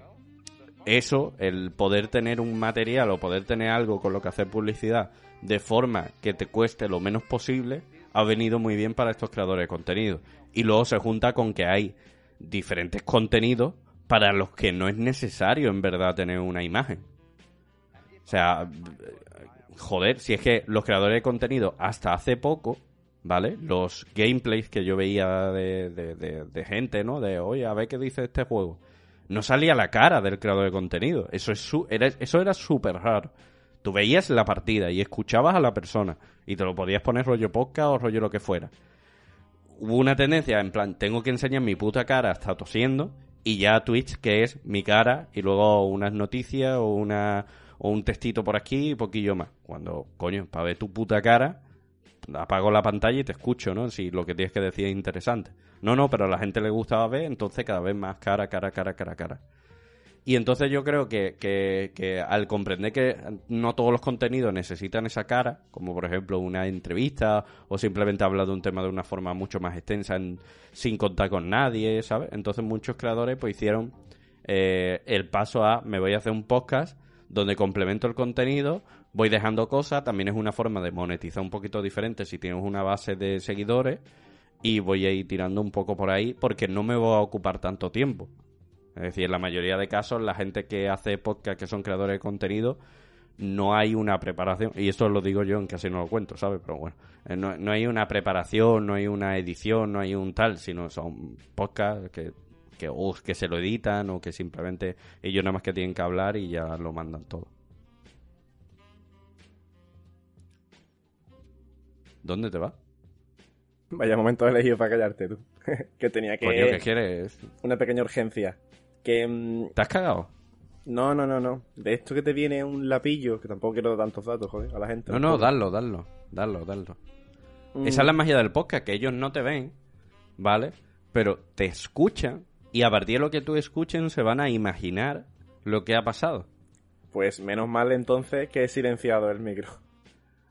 eso, el poder tener un material o poder tener algo con lo que hacer publicidad de forma que te cueste lo menos posible, ha venido muy bien para estos creadores de contenido. Y luego se junta con que hay diferentes contenidos para los que no es necesario en verdad tener una imagen. O sea, joder, si es que los creadores de contenido hasta hace poco, ¿vale? Los gameplays que yo veía de, de- gente, ¿no? De, oye, a ver qué dice este juego. No salía la cara del creador de contenido. Eso, es su- era, eso era súper raro. Tú veías la partida y escuchabas a la persona y te lo podías poner rollo podcast o rollo lo que fuera. Hubo una tendencia en plan, tengo que enseñar mi puta cara hasta tosiendo y ya Twitch que es mi cara y luego unas noticias o una o un textito por aquí y poquillo más. Cuando, coño, para ver tu puta cara, apago la pantalla y te escucho, ¿no? Si lo que tienes que decir es interesante. No, no, pero a la gente le gustaba ver, entonces cada vez más cara, cara, cara, cara, cara. Y entonces yo creo que, que, que al comprender que no todos los contenidos necesitan esa cara, como por ejemplo una entrevista o simplemente hablar de un tema de una forma mucho más extensa en- sin contar con nadie, ¿sabes? Entonces muchos creadores pues hicieron eh, el paso a me voy a hacer un podcast donde complemento el contenido, voy dejando cosas, también es una forma de monetizar un poquito diferente si tienes una base de seguidores y voy a ir tirando un poco por ahí porque no me voy a ocupar tanto tiempo. Es decir, en la mayoría de casos la gente que hace podcast, que son creadores de contenido, no hay una preparación, y esto lo digo yo en casi no lo cuento, ¿sabes? Pero bueno, eh, no, no hay una preparación, no hay una edición, no hay un tal, sino son podcasts que, que, o que se lo editan o que simplemente ellos nada más que tienen que hablar y ya lo mandan todo. ¿Dónde te vas? Vaya momento elegido para callarte tú. que tenía que... Coño, ¿qué quieres? Una pequeña urgencia. Que... mm, ¿Te has cagado? No, no, no, no. De esto que te viene un lapillo, que tampoco quiero dar tantos datos, joder, a la gente. No, no, darlo, darlo, darlo. Mm, Esa es la magia del podcast, que ellos no te ven, ¿vale? Pero te escuchan y a partir de lo que tú escuchen se van a imaginar lo que ha pasado. Pues menos mal entonces que he silenciado el micro.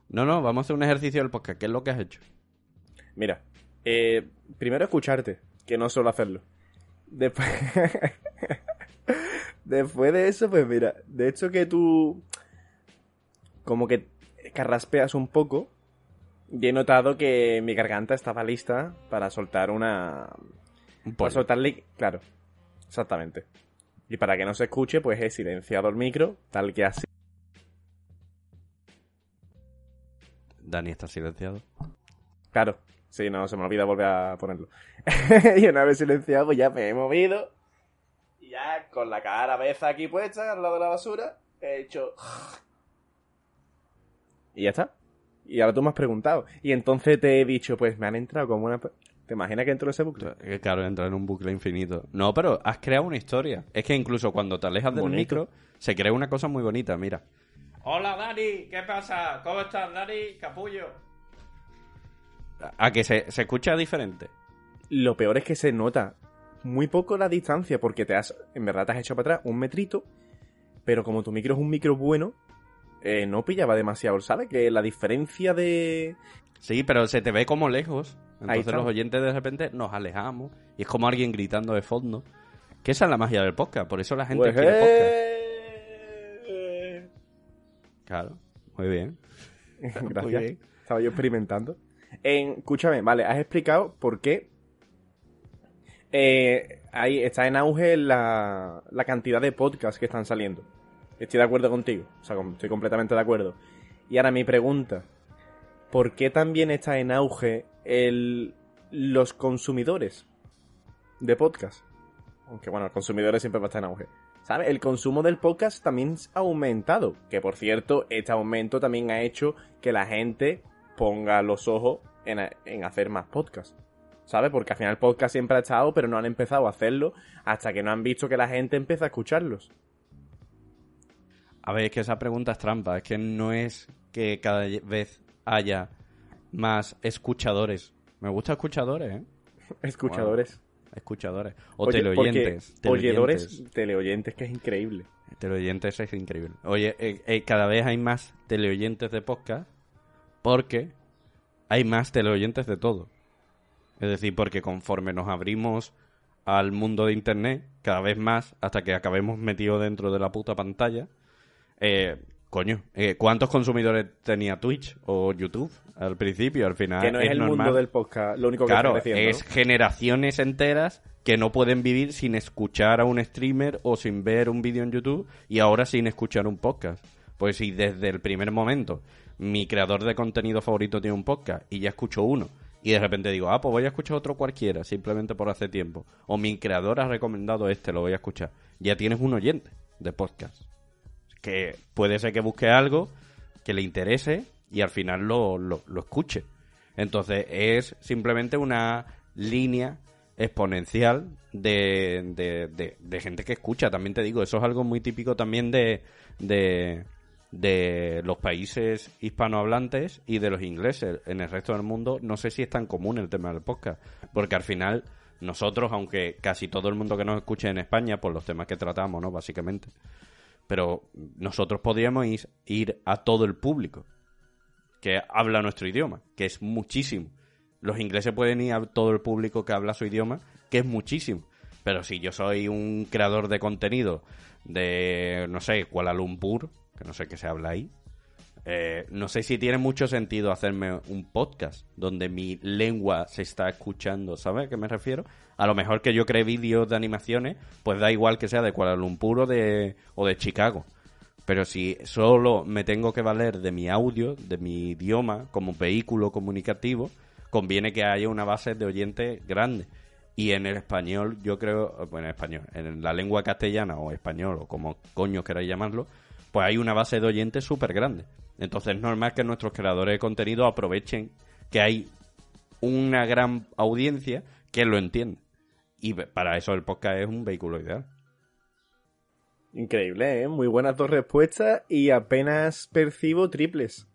No, no, vamos a hacer un ejercicio del podcast. ¿Qué es lo que has hecho? Mira, eh, primero escucharte, que no suelo hacerlo. Después... Después de eso, pues mira, de hecho que tú como que carraspeas un poco y he notado que mi garganta estaba lista para soltar una... Un Para pollo. soltarle... Claro, exactamente. Y para que no se escuche, pues he silenciado el micro, tal que así. Dani está silenciado. Claro, sí, no, se me olvida volver a ponerlo. y una vez silenciado, pues ya me he movido. Y ya con la cabeza aquí puesta, al lado de la basura, he hecho... Y ya está. Y ahora tú me has preguntado. Y entonces te he dicho, pues me han entrado como una... ¿Te imaginas que entro en ese bucle? Que claro, entrar en un bucle infinito. No, pero has creado una historia. Es que incluso cuando te alejas del Bonito. micro, se crea una cosa muy bonita, mira. Hola Dani, ¿qué pasa? ¿Cómo estás Dani? Capullo. A que se, se escucha diferente. Lo peor es que se nota muy poco la distancia porque te has, en verdad te has hecho para atrás un metrito, pero como tu micro es un micro bueno, eh, no pillaba demasiado, ¿sabes? Que la diferencia de... Sí, pero se te ve como lejos. Entonces los oyentes de repente nos alejamos y es como alguien gritando de fondo. Que esa es la magia del podcast, por eso la gente Pues, quiere podcast. eh, Claro, muy bien. Muy Gracias. bien. Estaba yo experimentando. En, escúchame, vale, has explicado por qué eh, ahí está en auge la, la cantidad de podcasts que están saliendo. Estoy de acuerdo contigo. O sea, estoy completamente de acuerdo. Y ahora mi pregunta. ¿Por qué también está en auge el, los consumidores de podcast? Aunque bueno, los consumidores siempre va a estar en auge. ¿Sabes? El consumo del podcast también ha aumentado. Que por cierto, este aumento también ha hecho que la gente ponga los ojos en, en hacer más podcasts. ¿Sabes? Porque al final el podcast siempre ha estado, pero no han empezado a hacerlo hasta que no han visto que la gente empieza a escucharlos. A ver, es que esa pregunta es trampa. Es que no es que cada vez haya más escuchadores. Me gusta escuchadores, ¿eh? Escuchadores. Escuchadores. O Oye, teleoyentes. Oyedores, teleoyentes. teleoyentes, que es increíble. Teleoyentes es increíble. Oye, eh, eh, cada vez hay más teleoyentes de podcast porque hay más teleoyentes de todo. Es decir, porque conforme nos abrimos al mundo de Internet, cada vez más, hasta que acabemos metidos dentro de la puta pantalla, eh, coño, eh, ¿cuántos consumidores tenía Twitch o YouTube al principio? Al final que no es, el normal. mundo del podcast lo único que Claro, está es generaciones enteras que no pueden vivir sin escuchar a un streamer o sin ver un vídeo en YouTube y ahora sin escuchar un podcast. Pues si desde el primer momento mi creador de contenido favorito tiene un podcast y ya escucho uno y de repente digo, ah, pues voy a escuchar otro cualquiera simplemente por hace tiempo. O mi creador ha recomendado este, lo voy a escuchar. Ya tienes un oyente de podcast. Que puede ser que busque algo que le interese y al final lo, lo, lo escuche. Entonces es simplemente una línea exponencial de, de, de- de gente que escucha. También te digo, eso es algo muy típico también de, de, los países hispanohablantes y de los ingleses. En el resto del mundo no sé si es tan común el tema del podcast. Porque al final nosotros, aunque casi todo el mundo que nos escuche en España, por los temas que tratamos, ¿no? Básicamente. Pero nosotros podríamos ir, a todo el público que habla nuestro idioma, que es muchísimo. Los ingleses pueden ir a todo el público que habla su idioma, que es muchísimo. Pero si yo soy un creador de contenido de, no sé, Kuala Lumpur, que no sé qué se habla ahí, eh, no sé si tiene mucho sentido hacerme un podcast donde mi lengua se está escuchando, ¿sabes a qué me refiero? A lo mejor que yo cree vídeos de animaciones, pues da igual que sea de Kuala Lumpur o de, o de Chicago. Pero si solo me tengo que valer de mi audio, de mi idioma, como vehículo comunicativo, conviene que haya una base de oyentes grande. Y en el español, yo creo, bueno, en español, en la lengua castellana o español, o como coño queráis llamarlo, pues hay una base de oyentes súper grande. Entonces es normal que nuestros creadores de contenido aprovechen que hay una gran audiencia que lo entiende. Y para eso el podcast es un vehículo ideal. Increíble, ¿eh? Muy buenas dos respuestas y apenas percibo triples.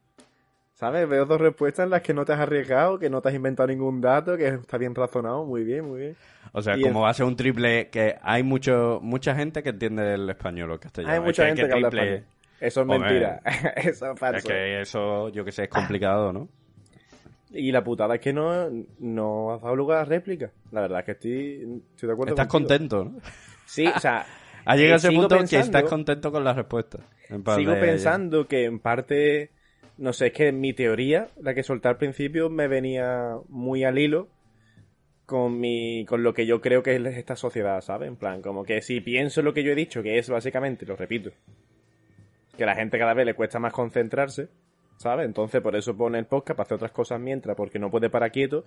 ¿Sabes? Veo dos respuestas en las que no te has arriesgado, que no te has inventado ningún dato, que está bien razonado. Muy bien, muy bien. O sea, Y como va a ser un triple, que hay mucho mucha gente que entiende el español o el castellano. Hay Es mucha gente que, habla triple- español. Eso es mentira. Eso es Es falso. que eso, yo que sé, es complicado, ¿no? Y la putada es que no, no has dado lugar a réplica. La verdad es que estoy, estoy de acuerdo Estás contigo. contento, ¿no? Sí, o sea... Ha llegado eh, ese punto que pensando- estás contento con la respuesta. Sigo de- pensando que en parte, no sé, es que mi teoría, la que solté al principio, me venía muy al hilo con mi, con lo que yo creo que es esta sociedad, ¿sabes? En plan, como que si pienso lo que yo he dicho, que es básicamente, lo repito, que la gente cada vez le cuesta más concentrarse, ¿sabes? Entonces por eso pone el podcast para hacer otras cosas mientras, porque no puede parar quieto,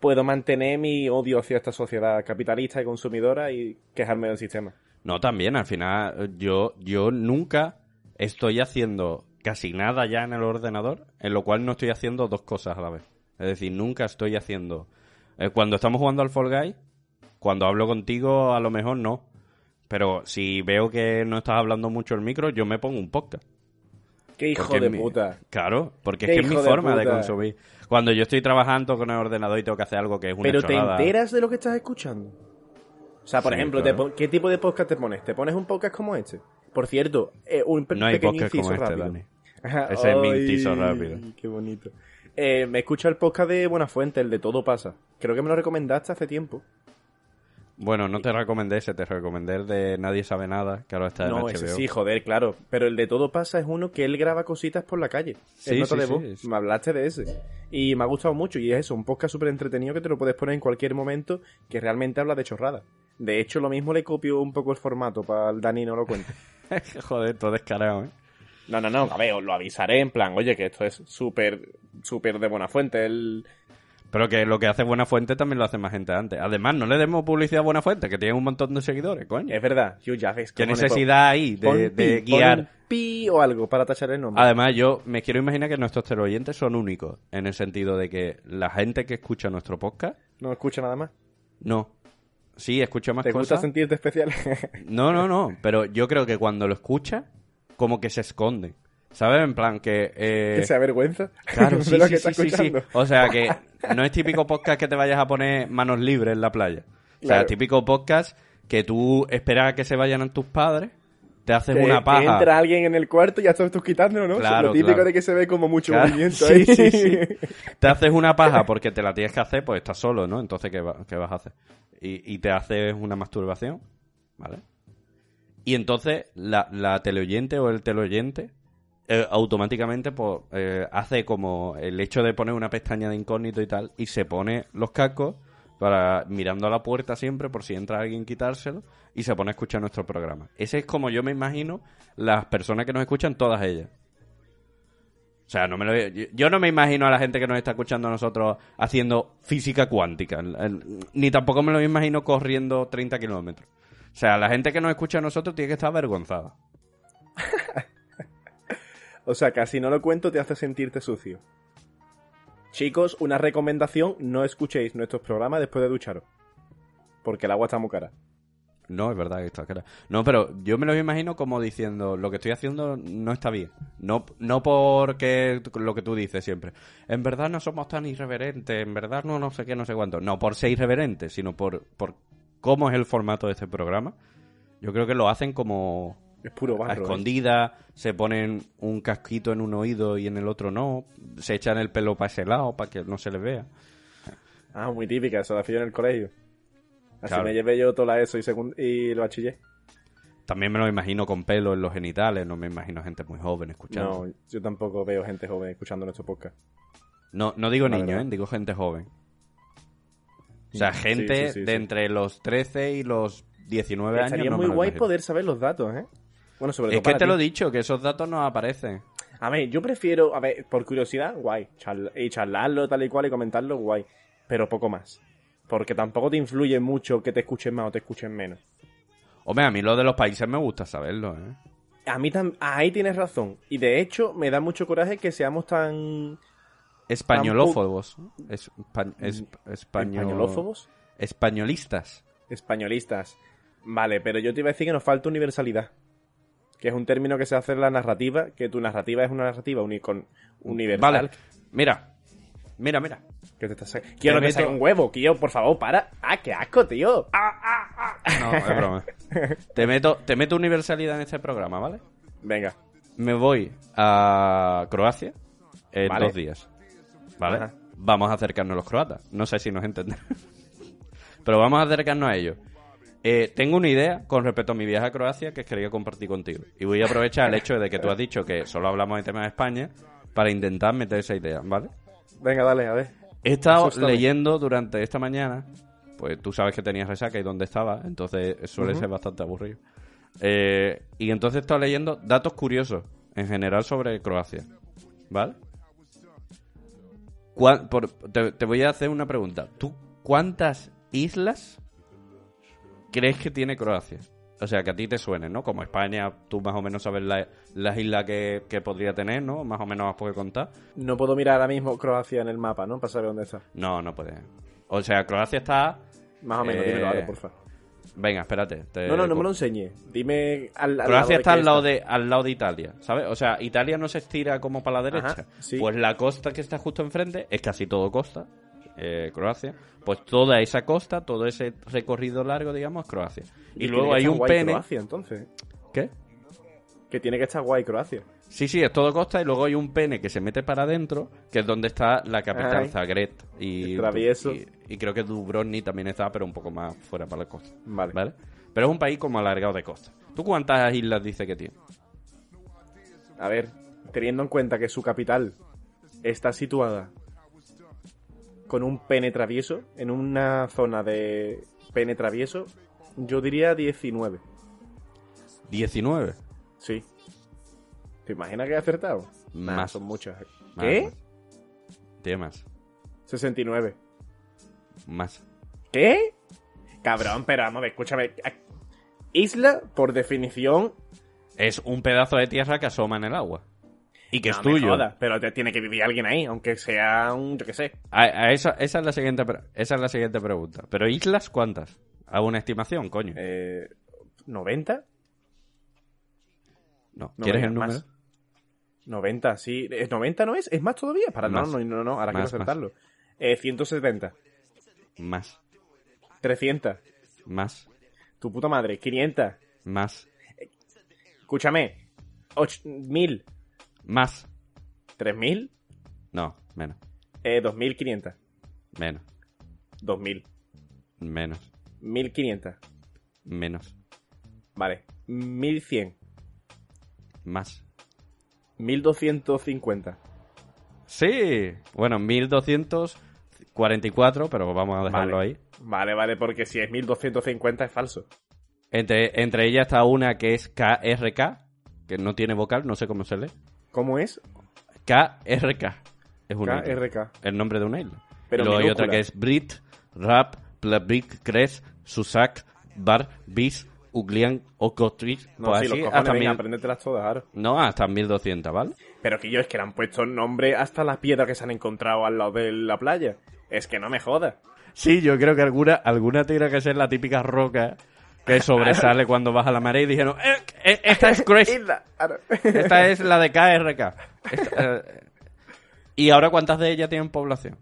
puedo mantener mi odio hacia esta sociedad capitalista y consumidora y quejarme del sistema. No, también, al final, yo, yo nunca estoy haciendo casi nada ya en el ordenador, en lo cual no estoy haciendo dos cosas a la vez. Es decir, nunca estoy haciendo... eh, cuando estamos jugando al Fall Guy, cuando hablo contigo, a lo mejor no. Pero si veo que no estás hablando mucho el micro, yo me pongo un podcast. Qué hijo Porque de mi- puta. Claro, porque es que es mi de forma de, consumir. Cuando yo estoy trabajando con el ordenador y tengo que hacer algo que es una Pero te enteras de lo que estás escuchando. O sea, por Sí, ejemplo, claro. ¿qué tipo de podcast te pones? ¿Te pones un podcast como este? Por cierto, eh, un pe- No hay pequeño podcast como este, rápido. Dani. Ese es mi inciso rápido. Qué bonito. Eh, me escucha el podcast de Buenafuente, el de Todo Pasa. Creo que me lo recomendaste hace tiempo. Bueno, no te recomendé ese, te recomendé el de Nadie sabe nada, que ahora está en No, HBO. ese sí, joder, claro. Pero el de Todo Pasa es uno que él graba cositas por la calle. Sí, nota sí, de sí, voz. es- Me hablaste de ese. Y me ha gustado mucho. Y es eso, un podcast súper entretenido que te lo puedes poner en cualquier momento que realmente habla de chorrada. De hecho, lo mismo le copio un poco el formato para el Dani no lo cuente. Joder, todo descarado, ¿eh? No, no, no, a ver, os lo avisaré en plan, oye, que esto es súper, súper de buena fuente. El... Pero que lo que hace Buena Fuente también lo hace más gente antes. Además, no le demos publicidad a Buena Fuente, que tiene un montón de seguidores, coño. Es verdad, ya ves. ¿Qué necesidad hay de, de pi, guiar? pi o algo para tachar el nombre. Además, yo me quiero imaginar que nuestros teleoyentes son únicos, en el sentido de que la gente que escucha nuestro podcast, No escucha nada más. no. Sí, escucha más ¿Te gusta cosas. sentirte especial? No, no, no. Pero yo creo que cuando lo escucha, como que se esconde. ¿Sabes? En plan que... eh, que se avergüenza Claro, sí, sí, que sí, sí, sí. O sea que no es típico podcast que te vayas a poner manos libres en la playa. O sea, Claro. típico podcast que tú esperas a que se vayan tus padres, te haces Que- una que paja. entra alguien en el cuarto y ya estás tú quitándolo, ¿no? Claro, lo típico claro. de que se ve como mucho movimiento sí, ahí. sí, sí. Te haces una paja porque te la tienes que hacer, pues estás solo, ¿no? Entonces, ¿qué, va- qué vas a hacer? Y, y te haces una masturbación, ¿vale? Y entonces la, la teleoyente o el teleoyente eh, automáticamente pues, eh, hace como el hecho de poner una pestaña de incógnito y tal, y se pone los cascos para mirando a la puerta siempre por si entra alguien quitárselo y se pone a escuchar nuestro programa. Ese es como yo me imagino las personas que nos escuchan, todas ellas. O sea, no me lo, yo, no me imagino a la gente que nos está escuchando a nosotros haciendo física cuántica. Ni tampoco me lo imagino corriendo 30 kilómetros. O sea, la gente que nos escucha a nosotros tiene que estar avergonzada. O sea, casi no lo cuento te hace sentirte sucio. Chicos, una recomendación, no escuchéis nuestros programas después de ducharos. Porque el agua está muy cara. No, es verdad que está cara. No, pero yo me lo imagino como diciendo, lo que estoy haciendo no está bien. No, no porque lo que tú dices siempre. En verdad no somos tan irreverentes, en verdad no no sé qué, no sé cuánto. No por ser irreverentes, sino por, por cómo es el formato de este programa. Yo creo que lo hacen como Es puro a barro. ¿eh? escondida, se ponen un casquito en un oído y en el otro no, se echan el pelo para ese lado para que no se les vea. Ah, muy típica, eso la hacía en el colegio. Así Claro. me llevé yo toda la ESO y, y lo bachiller. También me lo imagino con pelo en los genitales, no me imagino gente muy joven escuchando. No, yo tampoco veo gente joven escuchando nuestro podcast. No, no digo La niño, verdad. ¿eh? digo gente joven. O sea, gente sí, sí, de entre los 13 y los 19 años. No muy guay poder saber los datos, ¿eh? Bueno, sobre todo Es que para te ti. lo he dicho, que esos datos no aparecen. A ver, yo prefiero, a ver, por curiosidad, guay. charla- y charlarlo tal y cual y comentarlo, guay. Pero poco más. Porque tampoco te influye mucho que te escuchen más o te escuchen menos. Hombre, a mí lo de los países me gusta saberlo, ¿eh? A mí también, ahí tienes razón. Y de hecho, me da mucho coraje que seamos tan Españolófobos. Espa- es- español- españolófobos, Españolistas. españolistas. Vale, pero yo te iba a decir que nos falta universalidad. Que es un término que se hace en la narrativa, que tu narrativa es una narrativa uni- con- universal. Vale, mira. Mira, mira. Que te estás Quiero que saque un huevo, tío, por favor, para. ¡Ah, qué asco, tío! ¡Ah! No, es broma. te, meto, te meto universalidad en este programa, ¿vale? Venga. Me voy a Croacia en Vale. dos días. ¿Vale? Ajá. Vamos a acercarnos a los croatas. No sé si nos entienden. Pero vamos a acercarnos a ellos. Eh, tengo una idea con respecto a mi viaje a Croacia que quería compartir contigo. Y voy a aprovechar el hecho de que tú has dicho que solo hablamos de temas de España para intentar meter esa idea, ¿vale? Venga, dale, a ver. He estado Asústame. leyendo durante esta mañana, pues tú sabes que tenías resaca y dónde estaba, entonces suele ser bastante aburrido. Eh, y entonces he estado leyendo datos curiosos en general sobre Croacia, ¿vale? ¿Cuán- por- te, te voy a hacer una pregunta. ¿Tú cuántas islas crees que tiene Croacia? O sea, que a ti te suenen, ¿no? Como España, tú más o menos sabes la- las islas que, que podría tener, ¿no? Más o menos has podido contar. No puedo mirar ahora mismo Croacia en el mapa, ¿no? Para saber dónde está. No, no puede. O sea, Croacia está Más o menos, Eh, dímelo, ahora, por favor. Venga, espérate. te- No, no, no me lo enseñes. Dime al, al Croacia lado está al lado, de, al lado de Italia, ¿sabes? O sea, Italia no se estira como para la derecha. Ajá, sí. Pues la costa que está justo enfrente es casi todo costa, eh, Croacia. Pues toda esa costa, todo ese recorrido largo, digamos, es Croacia. Y, luego hay un guay pene. Croacia, entonces. ¿Qué? Que tiene que estar guay Croacia. Sí, sí, es todo costa y luego hay un pene que se mete para adentro, que es donde está la capital, Ay. Zagreb. Y, y creo que Dubrovnik también está, pero un poco más fuera para la costa. Vale. ¿Vale? Pero es un país como alargado de costa. ¿Tú cuántas islas dices que tiene? A ver, teniendo en cuenta que su capital está situada con un pene travieso, en una zona de pene travieso, yo diría 19. 19. Sí. ¿Te imaginas que he acertado? Nah, Más. son muchas. Más, ¿Qué? más. Tiene más. 69. Más. ¿Qué? Cabrón, pero vamos a ver, escúchame. Isla, por definición, Es un pedazo de tierra que asoma en el agua. Y que no es tuyo. jodas, pero te tiene que vivir alguien ahí, aunque sea un, yo qué sé. A, a esa, esa, es la siguiente, esa es la siguiente pregunta. ¿Pero islas cuántas? ¿Hago una estimación, coño? Eh, ¿90? no. ¿Quieres el número? más. 90, sí. ¿Es 90 no es? ¿Es más todavía? Para Más. no, no, no, no, ahora Más, quiero acertarlo. Eh, 170. Más. 300. Más. Tu puta madre. 500. Más. Escúchame. 1000. Más. 3000. No, menos. Eh, 2500. Menos. 2000. Menos. 1500. Menos. Vale. 1100. Más. 1250. Sí. Bueno, 1244, pero vamos a dejarlo Vale. ahí. Vale, vale, porque si es 1250 es falso. Entre, entre ellas está una que es KRK, que no tiene vocal, no sé cómo se lee. ¿Cómo es? KRK. Es una. KRK. El nombre de una isla. Pero y luego hay otra que es Brit, Rap, Plabrik, Kres, Susak, Bar, Bis, Uglian, Okotrich. No, pues sí, así los cojones, hasta mil- apréndetelas todas, ahora. No, hasta 1200, ¿vale? Pero que yo es que le han puesto nombre hasta las piedras que se han encontrado al lado de la playa. Es que no me jodas. Sí, yo creo que alguna, alguna tiene que ser la típica roca que sobresale cuando baja la marea y dijeron, "Eh, eh, esta es ahora. esta es la de KRK. Esta, eh, ¿Y ahora cuántas de ellas tienen población?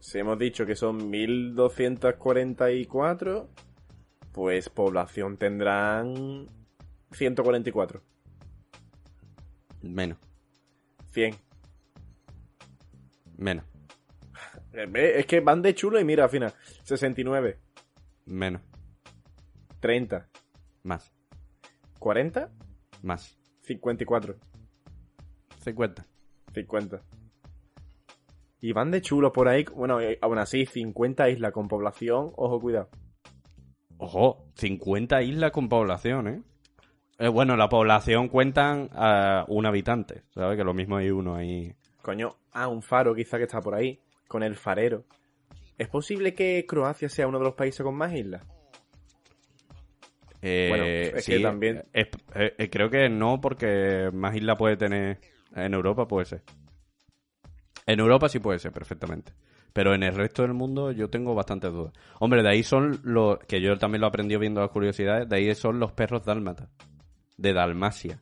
Si hemos dicho que son 1244, pues población tendrán 144. Menos, 100. menos, Eh, Es que van de chulo y mira, al final. 69, menos, 30, más, 40, más. 54, 50. 50. Y van de chulo por ahí. Bueno, eh, aún así, 50 islas con población. Ojo, cuidado. Ojo, 50 islas con población, ¿eh? Eh, bueno, la población cuentan a un habitante, ¿sabes? Que lo mismo hay uno ahí. Coño, ah, un faro quizá que está por ahí. Con el farero. ¿Es posible que Croacia sea uno de los países con más islas? Eh, Bueno, es sí, que también- eh, eh, eh, creo que no, porque más islas puede tener. En Europa puede ser. En Europa sí puede ser, perfectamente. Pero en el resto del mundo yo tengo bastantes dudas. Hombre, de ahí son los. Que yo también lo aprendí viendo las curiosidades. De ahí son los perros dálmatas. De Dalmacia.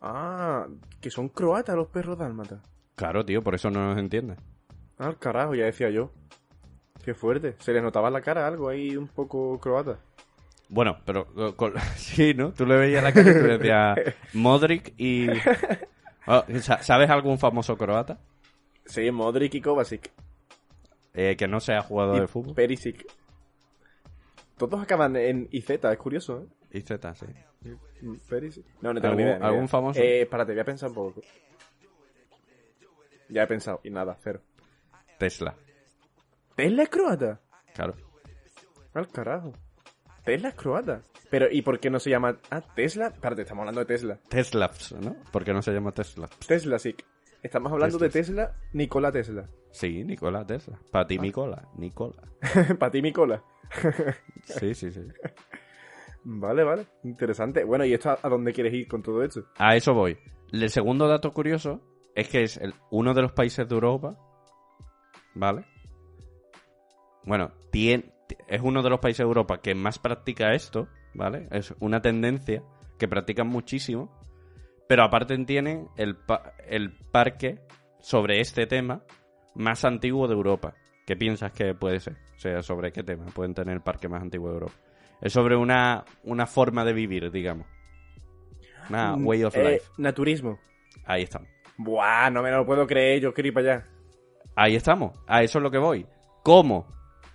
Ah, que son croatas los perros dálmatas. Claro, tío, por eso no nos entiende. Ah, al carajo, ya decía yo. Qué fuerte. Se les notaba la cara algo ahí un poco croata. Bueno, pero con- sí, ¿no? Tú le veías la cara y tú decías Modric y... Ah, sa- ¿Sabes algún famoso croata? Sí, Modric y Kovacic. Eh, que no sea jugador Y de fútbol. Perisic. Todos acaban en IZ, es curioso, ¿eh? Y Z, sí. Perisic. No, no tengo ¿Algún- ni idea, algún famoso? Eh, espérate, voy a pensar un poco. Ya he pensado, y nada, cero. Tesla, ¿Tesla es croata? claro. Al carajo. Tesla es croata. Pero, ¿y por qué no se llama... Ah, Tesla? Espérate, estamos hablando de Tesla. Teslaps, ¿no? ¿Por qué no se llama Tesla? Tesla, sí. Estamos hablando de Tesla, Nikola Tesla. Sí, Nicola Tesla. Para ti, Nicola. Nicola. Para ti, Nicola. Sí, sí, sí. Vale, vale. Interesante. Bueno, ¿y esto a, a dónde quieres ir con todo esto? A eso voy. El segundo dato curioso es que es el- uno de los países de Europa, ¿vale? Bueno, tiene, es uno de los países de Europa que más practica esto, ¿vale? Es una tendencia que practican muchísimo, pero aparte tiene el, pa- el parque sobre este tema más antiguo de Europa. ¿Qué piensas que puede ser? O sea, ¿sobre qué tema pueden tener el parque más antiguo de Europa? Es sobre una, una forma de vivir, digamos. Una way of Eh, life. naturismo. Ahí estamos. Buah, no me lo puedo creer, yo quiero ir para allá. Ahí estamos. A eso es lo que voy. ¿Cómo?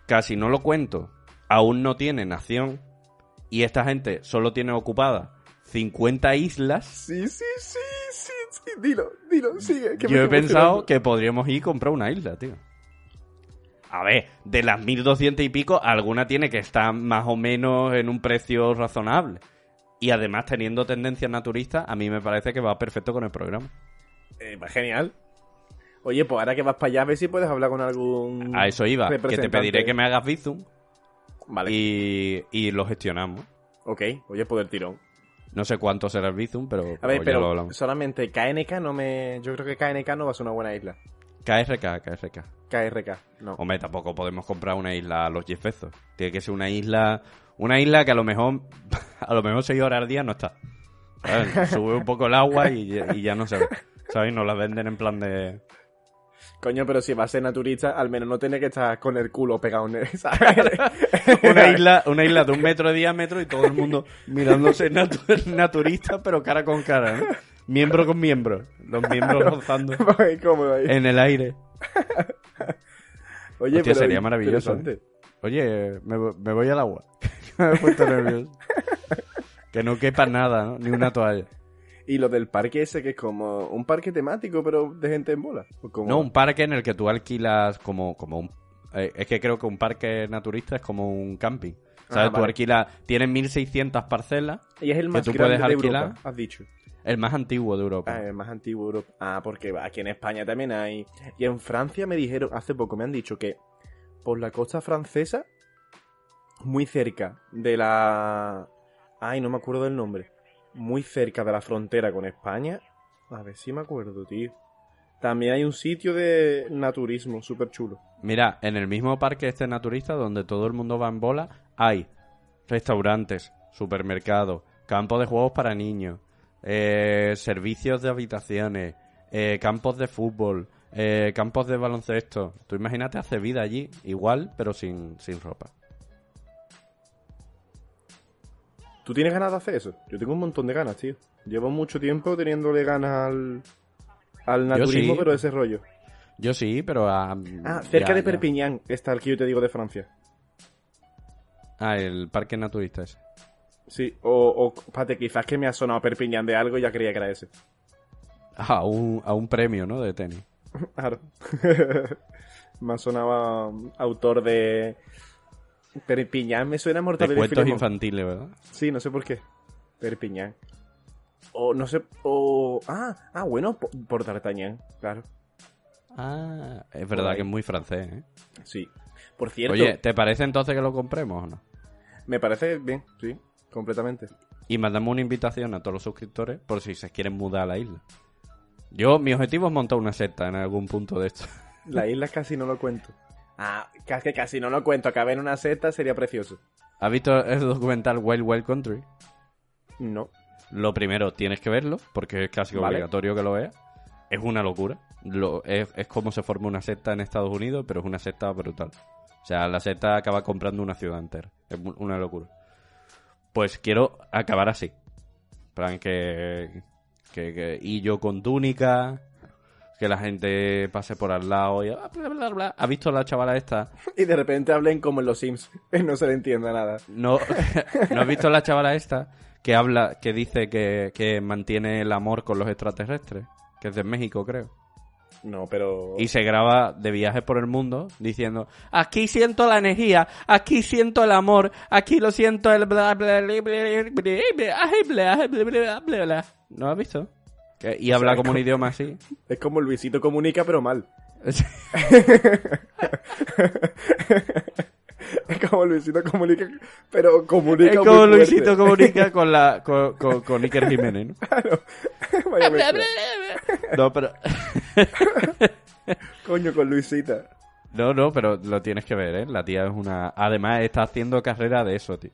Casi no lo cuento. Aún no tiene nación. Y esta gente solo tiene ocupada 50 islas. Sí, sí, sí, sí, sí, dilo, dilo, sigue. que me Yo he pensado que podríamos ir y comprar una isla, tío. A ver, de las 1200 y pico, alguna tiene que estar más o menos en un precio razonable. Y además, teniendo tendencias naturistas, a mí me parece que va perfecto con el programa. Eh, va genial. Oye, pues ahora que vas para allá, a ver si puedes hablar con algún. A eso iba, que te pediré que me hagas Bizum Vale. y, y lo gestionamos. Ok, oye, poder tirón. No sé cuánto será el Bizum, pero, A ver, pero lo pero hablamos. solamente KNK no me. Yo creo que KNK no va a ser una buena isla. KRK, KRK. KRK, no. Hombre, tampoco podemos comprar una isla a los 10 pesos. Tiene que ser una isla. Una isla que a lo mejor. A lo mejor 6 horas al día no está. ¿Sabes? Sube un poco el agua y, ya- y ya no se ve. ¿Sabes? Nos la venden en plan de. Coño, pero si va a ser naturista, al menos no tiene que estar con el culo pegado en. ¿sabes? Una isla, una isla de un metro de diámetro y todo el mundo mirándose natu- naturista, pero cara con cara, ¿no? Miembro con miembro. Los miembros rozando en el aire. Oye, Hostia, pero sería maravilloso. Oye, me, me voy al agua. me he puesto nervioso. Que no quepa nada, ¿no? Ni una toalla. Y lo del parque ese que es como un parque temático, pero de gente en bola. ¿O cómo No, un parque en el que tú alquilas como, como un... eh, es que creo que un parque naturista es como un camping. ¿Sabes? Ah, Tú alquilas... Tienes 1600 parcelas. Y es el más tú grande puedes de alquilar. Europa, has dicho. El más antiguo de Europa. Ah, el más antiguo de Europa. Ah, porque aquí en España también hay. Y en Francia me dijeron, hace poco me han dicho que por la costa francesa, muy cerca de la. Ay, no me acuerdo del nombre. Muy cerca de la frontera con España. A ver si me acuerdo, tío. También hay un sitio de naturismo súper chulo. Mira, en el mismo parque este naturista donde todo el mundo va en bola, hay restaurantes, supermercados, campos de juegos para niños, eh, servicios de habitaciones, eh, campos de fútbol, eh, campos de baloncesto. Tú imagínate hacer vida allí, igual, pero sin, sin ropa. ¿Tú tienes ganas de hacer eso? Yo tengo un montón de ganas, tío. Llevo mucho tiempo teniéndole ganas al, al naturismo, sí. pero de ese rollo. Yo sí, pero... ah, Ah, cerca ya, de ya. Perpiñán está el que yo te digo de Francia. Ah, el parque naturista ese. Sí, o, o espérate, quizás que me ha sonado Perpiñán de algo y ya creía que era ese. Ah, a un, a un premio, ¿no? De tenis. Claro. me ha sonado autor de. Perpiñán me suena a De Mortadelo y cuentos infantiles, ¿verdad? Sí, no sé por qué. Perpiñán. O no sé. O. Ah, ah bueno, por, por D'Artagnan, claro. Ah, es verdad que es muy francés, ¿eh? Sí. Por cierto, Oye, ¿te parece entonces que lo compremos o no? me parece bien, sí, completamente. Y mandamos una invitación a todos los suscriptores por si se quieren mudar a la isla. Yo, mi objetivo es montar una secta en algún punto de esto. La isla casi no lo cuento. Ah, que casi no lo cuento. Acabar en una seta sería precioso. ¿Has visto el documental Wild Wild Country? No. Lo primero, tienes que verlo, porque es casi Vale. obligatorio que lo veas. Es una locura. Lo, es, es como se forma una secta en Estados Unidos, pero es una secta brutal. O sea, la secta acaba comprando una ciudad entera. Es una locura. Pues quiero acabar así. Plan que, que, que- Y yo con túnica. Que la gente pase por al lado y... ah, bla, bla, bla. ¿Has visto la chavala esta? Y de repente hablen como en los Sims. no se le entienda nada. No, ¿no has visto la chavala esta que habla, que dice que, que mantiene el amor con los extraterrestres? Que es de México, creo. No, pero. Y se graba de viajes por el mundo diciendo, aquí siento la energía, aquí siento el amor, aquí lo siento el bla bla bla bla bla bla bla bla bla bla. ¿No has visto? Y habla como un idioma así. Es como Luisito comunica, pero mal. Es como Luisito comunica, pero comunica. Es como. Luisito comunica con la con, con, con Iker Jiménez, ¿no? No, pero Coño, con Luisita. No, no, pero lo tienes que ver, ¿eh? La tía es una... Además, está haciendo carrera de eso, tío.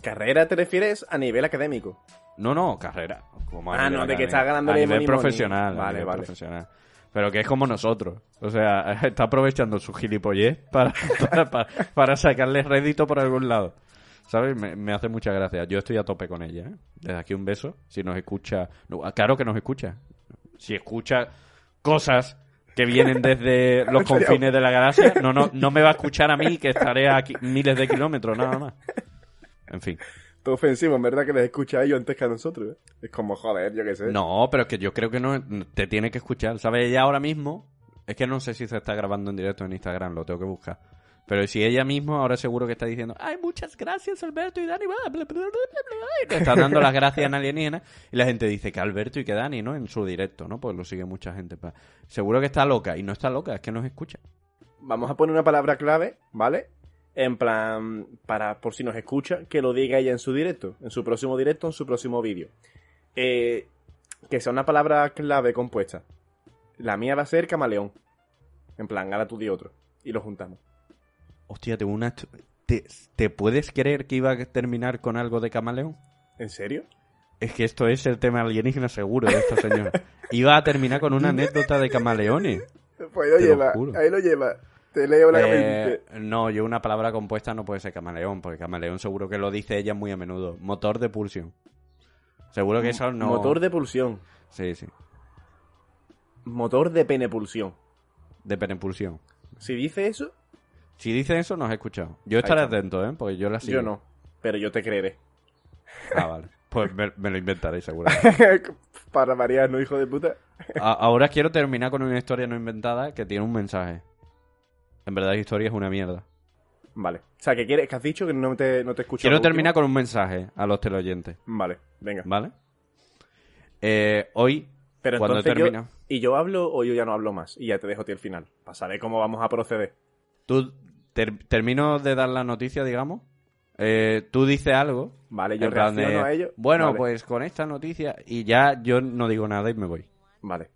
¿Carrera te refieres a nivel académico? No, no, carrera. Como a Ah, no, de que académico. está ganando A nivel money, money. profesional. a Vale, nivel vale. profesional. Pero que es como nosotros. O sea, está aprovechando su gilipollez para, para, para- para sacarle rédito por algún lado. ¿Sabes? Me, me hace mucha gracia. Yo estoy a tope con ella, ¿eh? Desde aquí un beso. Si nos escucha... no, claro que nos escucha. Si escucha cosas que vienen desde los confines de la galaxia, no, no, no me va a escuchar a mí, que estaré a miles de kilómetros, nada más. En fin. Ofensivo, en verdad que les escucha a ellos antes que a nosotros, ¿eh? Es como, joder, yo qué sé. No, pero es que yo creo que no te tiene que escuchar. ¿Sabes? Ella ahora mismo, es que no sé si se está grabando en directo en Instagram, lo tengo que buscar. Pero si ella misma ahora seguro que está diciendo, ay, muchas gracias Alberto y Dani, bla, bla, bla, bla, bla, bla", y te está dando las gracias en alienígena y la gente dice que Alberto y que Dani, ¿no? En su directo, ¿no? Pues lo sigue mucha gente. Seguro que está loca y no está loca, es que nos escucha. Vamos a poner una palabra clave, ¿vale? En plan, para, por si nos escucha, que lo diga ella en su directo, en su próximo directo, en su próximo vídeo. Eh, que sea una palabra clave compuesta. La mía va a ser camaleón. En plan, ahora tú di otro. Y lo juntamos. Hostia, tengo una... ¿Te, ¿Te puedes creer que iba a terminar con algo de camaleón? ¿En serio? Es que esto es el tema alienígena seguro de esta señora. Iba a terminar con una anécdota de camaleones. Pues lo Te lo lleva, ahí lo lleva. Te leo Eh, no, yo una palabra compuesta no puede ser camaleón, porque camaleón seguro que lo dice ella muy a menudo. Motor de pulsión. Seguro que eso no... Motor de pulsión. Sí, sí. Motor de penepulsión. De penepulsión. Si dice eso, Si dice eso, no has escuchado. Yo estaré atento, ¿eh? Porque yo la sigo. yo no. Pero yo te creeré. Ah, vale. Pues me, me lo inventaré, seguro. Para variar, ¿no, hijo de puta? A- ahora quiero terminar con una historia no inventada que tiene un mensaje. En verdad, la historia es una mierda. Vale. O sea, ¿qué quieres? ¿Qué has dicho? Que no te, no te escucho. Quiero terminar último. con un mensaje a los teleoyentes, Vale, venga. ¿vale? Eh, hoy, Pero cuando entonces yo- termina... ¿Y yo hablo o yo ya no hablo más? Y ya te dejo a ti el final. Saber cómo vamos a proceder. Tú ter- termino de dar la noticia, digamos. Eh, tú dices algo. Vale, yo de, reacciono a ello. Bueno, Vale. pues con esta noticia. Y ya yo no digo nada y me voy. Vale.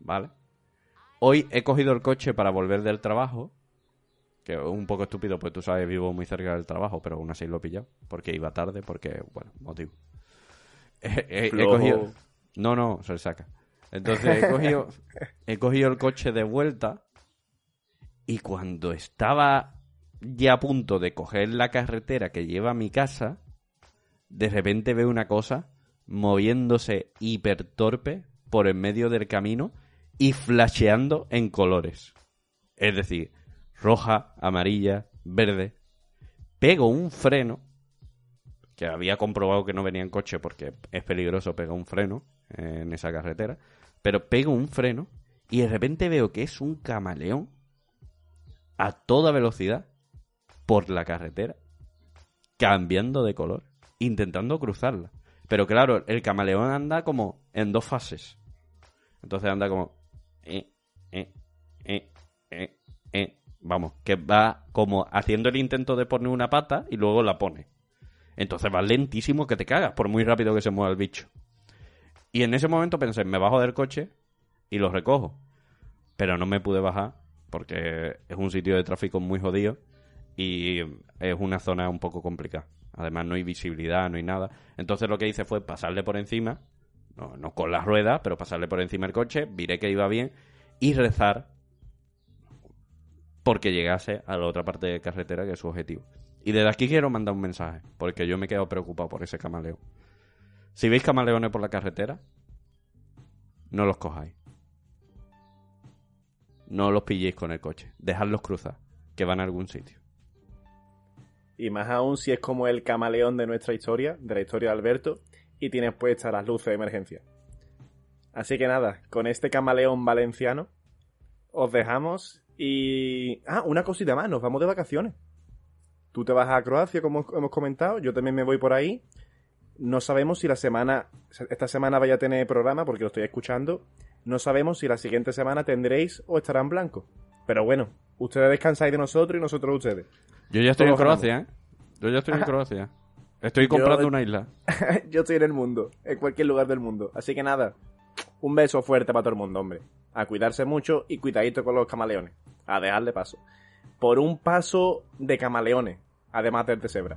¿Vale? Hoy he cogido el coche para volver del trabajo. Que es un poco estúpido, pues tú sabes, vivo muy cerca del trabajo, pero aún así lo he pillado. Porque iba tarde, porque, bueno, motivo. He, he- he Flojo. cogido. No, no, se le saca. Entonces he cogido, he cogido el coche de vuelta. Y cuando estaba ya a punto de coger la carretera que lleva a mi casa, de repente veo una cosa moviéndose hiper torpe por en medio del camino y flasheando en colores. Es decir, roja, amarilla, verde. Pego un freno, que había comprobado que no venía en coche porque es peligroso pegar un freno en esa carretera, pero pego un freno y de repente veo que es un camaleón a toda velocidad por la carretera, cambiando de color, intentando cruzarla. Pero claro, el camaleón anda como en dos fases. Entonces anda como... eh, eh, eh. Vamos, que va como haciendo el intento de poner una pata y luego la pone. Entonces va lentísimo que te cagas, por muy rápido que se mueva el bicho. Y en ese momento pensé, me bajo del coche y lo recojo. Pero no me pude bajar porque es un sitio de tráfico muy jodido y es una zona un poco complicada. Además no hay visibilidad, no hay nada. Entonces lo que hice fue pasarle por encima, no, no con las ruedas, pero pasarle por encima el coche, viré que iba bien y rezar porque llegase a la otra parte de carretera que es su objetivo. Y desde aquí quiero mandar un mensaje, porque yo me he quedado preocupado por ese camaleón. Si veis camaleones por la carretera, no los cojáis. No los pilléis con el coche. Dejadlos cruzar, que van a algún sitio. Y más aún si es como el camaleón de nuestra historia, de la historia de Alberto, y tienes puestas las luces de emergencia. Así que nada, con este camaleón valenciano, os dejamos y... Ah, una cosita más, nos vamos de vacaciones. Tú te vas a Croacia, como hemos comentado, yo también me voy por ahí. No sabemos si la semana, esta semana vaya a tener programa, porque lo estoy escuchando. No sabemos si la siguiente semana tendréis o estará en blanco. Pero bueno, ustedes descansáis de nosotros y nosotros de ustedes. Yo ya estoy en Croacia, ¿eh? Yo ya estoy en Croacia. Estoy comprando Yo- una isla. Yo estoy en el mundo, en cualquier lugar del mundo. Así que nada, un beso fuerte para todo el mundo, hombre. A cuidarse mucho y cuidadito con los camaleones. a dejarle paso. Por un paso de camaleones, además del de cebra.